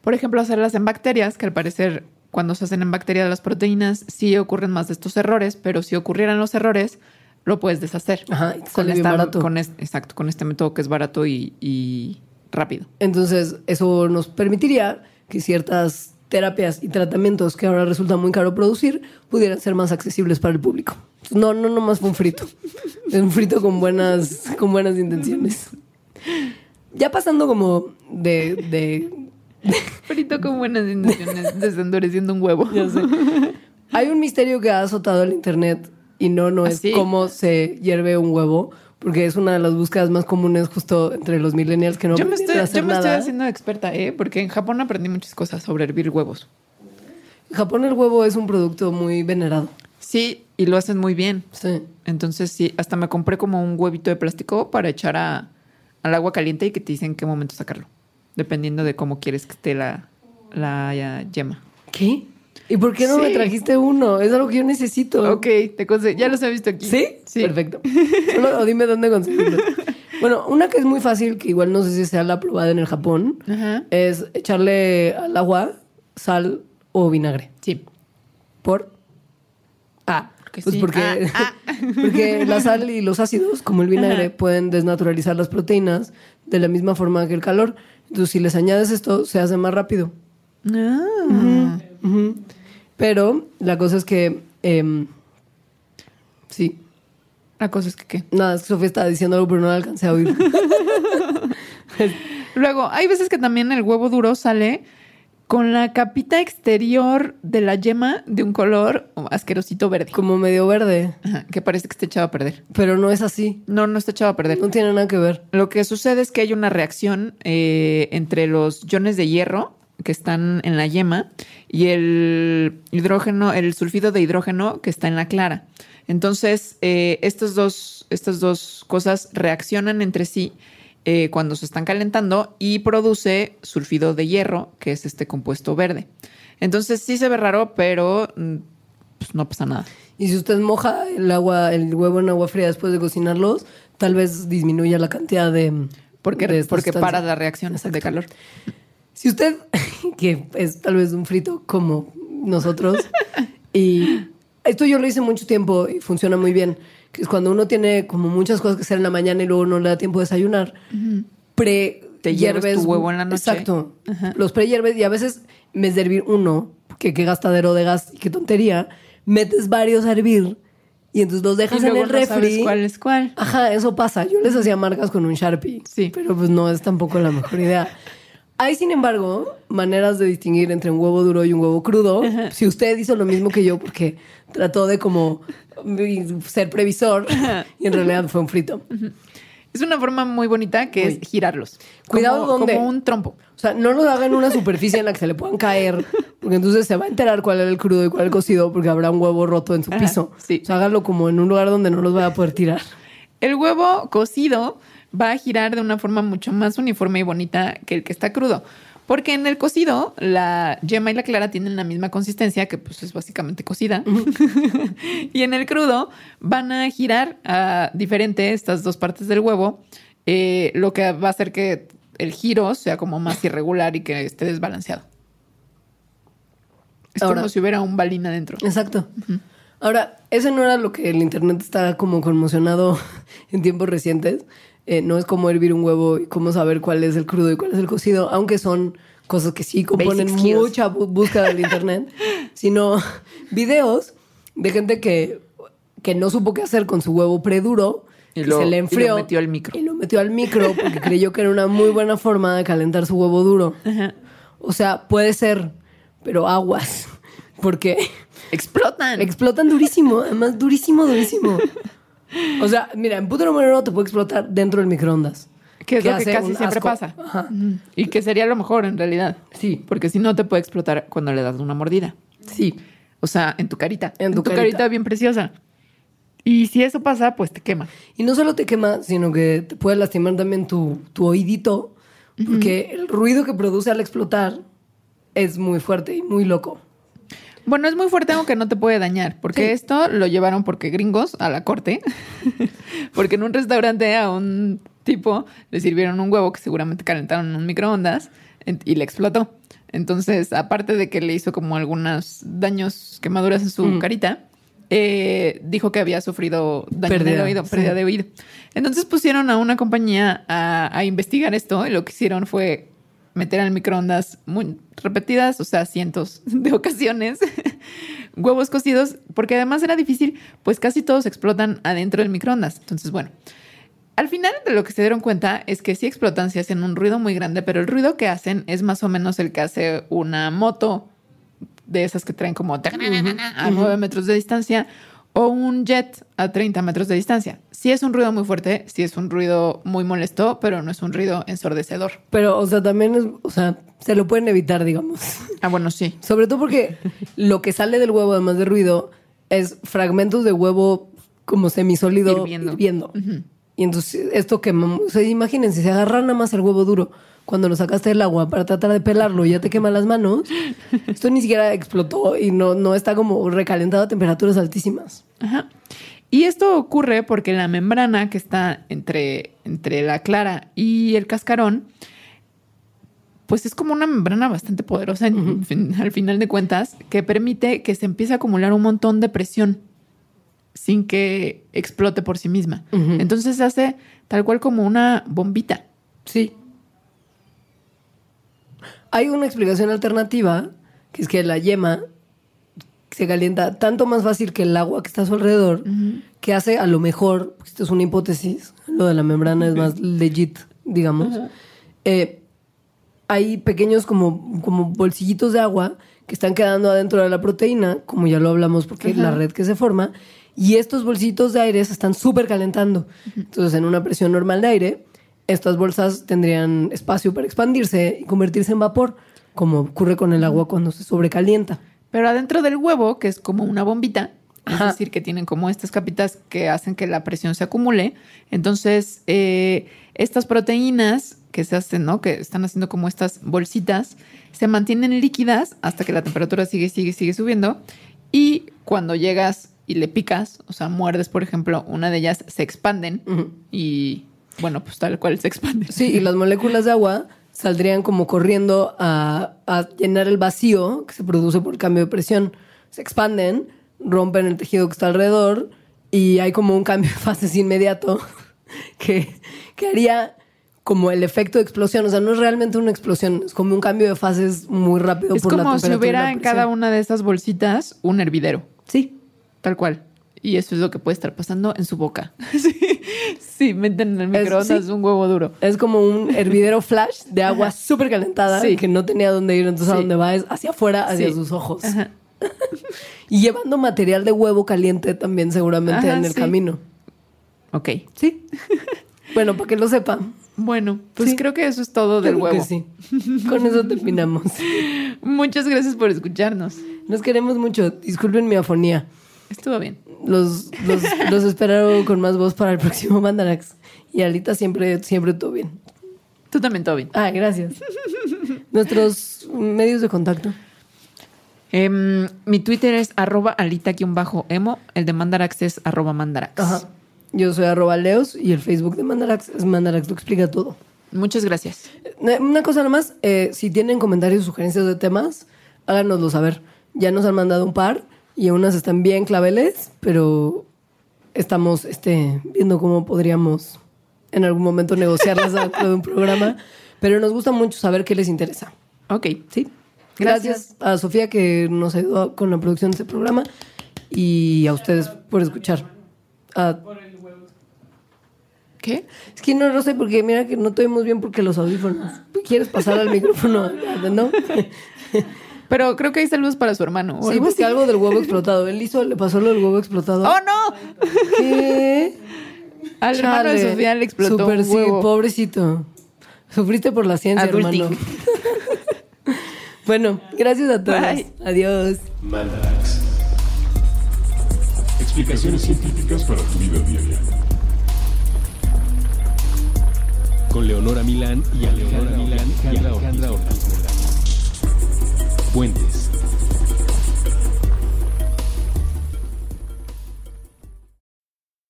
Por ejemplo, hacerlas en bacterias, que al parecer cuando se hacen en bacterias las proteínas sí ocurren más de estos errores, pero si ocurrieran los errores, lo puedes deshacer. Ajá, sale bien barato. Con exacto, con este método que es barato y, y rápido. entonces eso nos permitiría que ciertas terapias y tratamientos que ahora resulta muy caro producir pudieran ser más accesibles para el público. No, no, no más fue un frito. Es un frito con buenas, con buenas intenciones. Ya pasando como de, de Frito con buenas intenciones, desendureciendo un huevo. Hay un misterio que ha azotado el internet y no, no ¿Ah, es sí? cómo se hierve un huevo, porque es una de las búsquedas más comunes justo entre los millennials que no Yo me, estoy, hacer yo me estoy haciendo experta, ¿eh? Porque en Japón aprendí muchas cosas sobre hervir huevos. En Japón el huevo es un producto muy venerado. Sí, y lo hacen muy bien. Sí. Entonces, sí, hasta me compré como un huevito de plástico para echar a- al agua caliente y que te dicen en qué momento sacarlo. Dependiendo de cómo quieres que esté la, la ya, yema. ¿Qué? ¿Y por qué no me Sí. trajiste uno? Es algo que yo necesito. Ok, te conse- ya los he visto aquí. ¿Sí? Sí. Perfecto. <laughs> Solo o dime dónde conseguirlo. Bueno, una que es muy fácil, que igual no sé si sea la probada en el Japón, Ajá. es echarle al agua sal o vinagre. Sí. ¿Por? Ah, Porque pues sí. porque, <laughs> Ah, porque la sal y los ácidos, como el vinagre, Ajá. pueden desnaturalizar las proteínas de la misma forma que el calor. Entonces, si les añades esto, se hace más rápido. Ah. Ujú. Pero la cosa es que, em, sí, La cosa es que, ¿qué? nada, es que Sofía estaba diciendo algo, pero no la alcancé a oír. <laughs> Luego, hay veces que también el huevo duro sale con la capita exterior de la yema de un color asquerosito verde. Como medio verde, Ajá, que parece que está echado a perder. pero no es así. No, no está echado a perder. No tiene nada que ver. Lo que sucede es que hay una reacción eh, entre los iones de hierro que están en la yema y el hidrógeno, el sulfido de hidrógeno que está en la clara. Entonces, eh, estos dos, estas dos cosas reaccionan entre sí eh, cuando se están calentando y produce sulfido de hierro, que es este compuesto verde. Entonces, sí se ve raro, pero mm, pues, no pasa nada. Y si usted moja el agua, el huevo en agua fría después de cocinarlos, tal vez disminuya la cantidad de. Porque, de porque para la reacción Exacto. de calor. Si usted, <laughs> que es tal vez un frito como nosotros, y esto yo lo hice mucho tiempo y funciona muy bien, que es cuando uno tiene como muchas cosas que hacer en la mañana y luego no le da tiempo de desayunar, pre Te hierves tu huevo en la noche. Exacto. Los pre hierves y a veces en vez de hervir uno, que qué gastadero de gas y qué tontería, metes varios a hervir y entonces los dejas Y en el no sabes refri. cuál es cuál. Ajá, eso pasa. Yo les hacía marcas con un Sharpie. Sí. Pero pues no es tampoco la mejor idea. Hay, sin embargo, maneras de distinguir entre un huevo duro y un huevo crudo. Si usted hizo lo mismo que yo, porque trató de como ser previsor y en realidad fue un frito. Es una forma muy bonita que Uy. es girarlos. Cuidado, como, ¿dónde? Como un trompo. O sea, no lo haga en una superficie en la que se le puedan caer, porque entonces se va a enterar cuál era el crudo y cuál el cocido, porque habrá un huevo roto en su Ajá, piso. sí. O sea, hágalo como en un lugar donde no los vaya a poder tirar. El huevo cocido va a girar de una forma mucho más uniforme y bonita que el que está crudo. Porque en el cocido, la yema y la clara tienen la misma consistencia, que pues es básicamente cocida. <laughs> y en el crudo van a girar a diferente estas dos partes del huevo, eh, lo que va a hacer que el giro sea como más irregular y que esté desbalanceado. Es Ahora- como si hubiera un balín adentro. Exacto. Ahora, ese no era lo que el internet está como conmocionado <laughs> en tiempos recientes. Eh, no es como hervir un huevo y cómo saber cuál es el crudo y cuál es el cocido, aunque son cosas que sí componen mucha búsqueda del <laughs> internet, sino <laughs> videos de gente que, que no supo qué hacer con su huevo preduro Y que lo- se le y lo enfrió. metió al micro. Y lo metió al micro porque creyó que era una muy buena forma de calentar su huevo duro. Ajá. O sea, puede ser, pero aguas. <laughs> Porque Explotan. explotan durísimo, además durísimo, durísimo. O sea, mira, en puto número uno te puede explotar dentro del microondas. que es lo que casi siempre asco. pasa. Ajá. Ujú. Y que sería lo mejor en realidad. Sí. Porque si no te puede explotar cuando le das una mordida. Sí. O sea, en tu carita. En tu carita. carita. bien preciosa. Y si eso pasa, pues te quema. Y no solo te quema, sino que te puede lastimar también tu, tu oídito, porque el ruido que produce al explotar es muy fuerte y muy loco. Bueno, es muy fuerte aunque no te puede dañar, porque Sí. esto lo llevaron porque gringos a la corte, <laughs> porque en un restaurante a un tipo le sirvieron un huevo que seguramente calentaron en un microondas y le explotó. Entonces, aparte de que le hizo como algunos daños, quemaduras en su Mm. carita, eh, dijo que había sufrido daño Pérdida, del oído, sí. pérdida de oído. Entonces pusieron a una compañía a, a investigar esto y lo que hicieron fue meter al microondas muy repetidas, o sea, cientos <laughs> de ocasiones, <laughs> huevos cocidos, porque además era difícil, pues casi todos explotan adentro del microondas. Entonces, bueno, al final de lo que se dieron cuenta es que sí explotan, sí hacen un ruido muy grande, pero el ruido que hacen es más o menos el que hace una moto de esas que traen como a 9 metros de distancia o un jet a 30 metros de distancia. Sí es un ruido muy fuerte, sí es un ruido muy molesto, pero no es un ruido ensordecedor. Pero, o sea, también es, o sea, se lo pueden evitar, digamos. Ah, bueno, sí. Sobre todo porque lo que sale del huevo, además de ruido, es fragmentos de huevo como semisólido Hirviendo. hirviendo. Y entonces esto que, o sea, imagínense, si agarran nada más el huevo duro cuando lo sacaste del agua para tratar de pelarlo y ya te queman las manos, <laughs> esto ni siquiera explotó y no, no está como recalentado a temperaturas altísimas. Ajá. Y esto ocurre porque la membrana que está entre, entre la clara y el cascarón, pues es como una membrana bastante poderosa en al final de cuentas, que permite que se empiece a acumular un montón de presión sin que explote por sí misma. Ujú. Entonces se hace tal cual como una bombita. Sí. Hay una explicación alternativa, que es que la yema se calienta tanto más fácil que el agua que está a su alrededor, que hace a lo mejor, porque esto es una hipótesis, lo de la membrana es más legit, digamos, eh, hay pequeños como, como bolsillitos de agua que están quedando adentro de la proteína, como ya lo hablamos, porque es la red que se forma, y estos bolsillitos de aire se están súper calentando. Entonces, en una presión normal de aire, estas bolsas tendrían espacio para expandirse y convertirse en vapor, como ocurre con el agua cuando se sobrecalienta. Pero adentro del huevo, que es como una bombita, es decir, que tienen como estas capitas que hacen que la presión se acumule. Entonces, eh, estas proteínas que se hacen, ¿no? Que están haciendo como estas bolsitas, se mantienen líquidas hasta que la temperatura sigue, sigue, sigue subiendo. Y cuando llegas y le picas, o sea, muerdes, por ejemplo, una de ellas, se expanden y, bueno, pues tal cual se expanden. Sí, y las moléculas de agua saldrían como corriendo a, a llenar el vacío que se produce por el cambio de presión. Se expanden, rompen el tejido que está alrededor y hay como un cambio de fases inmediato <laughs> que, que haría como el efecto de explosión. O sea, no es realmente una explosión, es como un cambio de fases muy rápido Es por la como si hubiera en cada una de esas bolsitas un hervidero. Sí. Tal cual. Y eso es lo que puede estar pasando en su boca. <laughs> sí, sí, meten en el Es- microondas sí. un huevo duro. Es como un <laughs> hervidero flash de agua súper calentada Sí. que no tenía dónde ir. Entonces, a dónde va es hacia afuera, hacia sus ojos. Ajá. <laughs> Y llevando material de huevo caliente también seguramente Ajá, en el camino. Ok. Sí. bueno, para que lo sepan. Bueno, pues Sí. creo que eso es todo del creo huevo. que sí. Con eso terminamos. Muchas gracias por escucharnos. Nos queremos mucho. Disculpen mi afonía. Estuvo bien. Los, los, los espero con más voz para el próximo Mandarax. Y Alita siempre, siempre todo bien. Tú también, Toby. Ah, gracias. Nuestros medios de contacto. Em, mi Twitter es arroba alita-emo. El de Mandarax es arroba mandarax. Ajá. Yo soy arroba leos y el Facebook de Mandarax es Mandarax lo explica todo. Muchas gracias. Una cosa nomás, eh, si tienen comentarios o sugerencias de temas, háganoslo saber. Ya nos han mandado un par y unas están bien claveles, pero estamos este, viendo cómo podríamos en algún momento negociarlas dentro de un programa. Pero nos gusta mucho saber qué les interesa. Ok. ¿Sí? Gracias. Gracias a Sofía que nos ayudó con la producción de este programa y a ustedes por escuchar. Ah, ¿Qué? Es que no lo sé porque mira que no te oímos bien porque los audífonos. ¿Quieres pasar al micrófono? <laughs> ¿No? Pero creo que hay saludos para su hermano. o Sí, algo porque así. algo del huevo <laughs> explotado. Él hizo, le pasó lo del huevo explotado. ¡Oh, no! ¿Qué? <laughs> Al hermano de. Sofía le explotó Súper un huevo. sí, pobrecito. Sufriste por la ciencia, Adulting. hermano. <laughs> bueno, gracias a todos. Bye. Adiós. Mandarax. Explicaciones científicas para tu vida diaria. Con Leonora Milán y Alejandra Milán y Alejandra Ortiz. Puentes.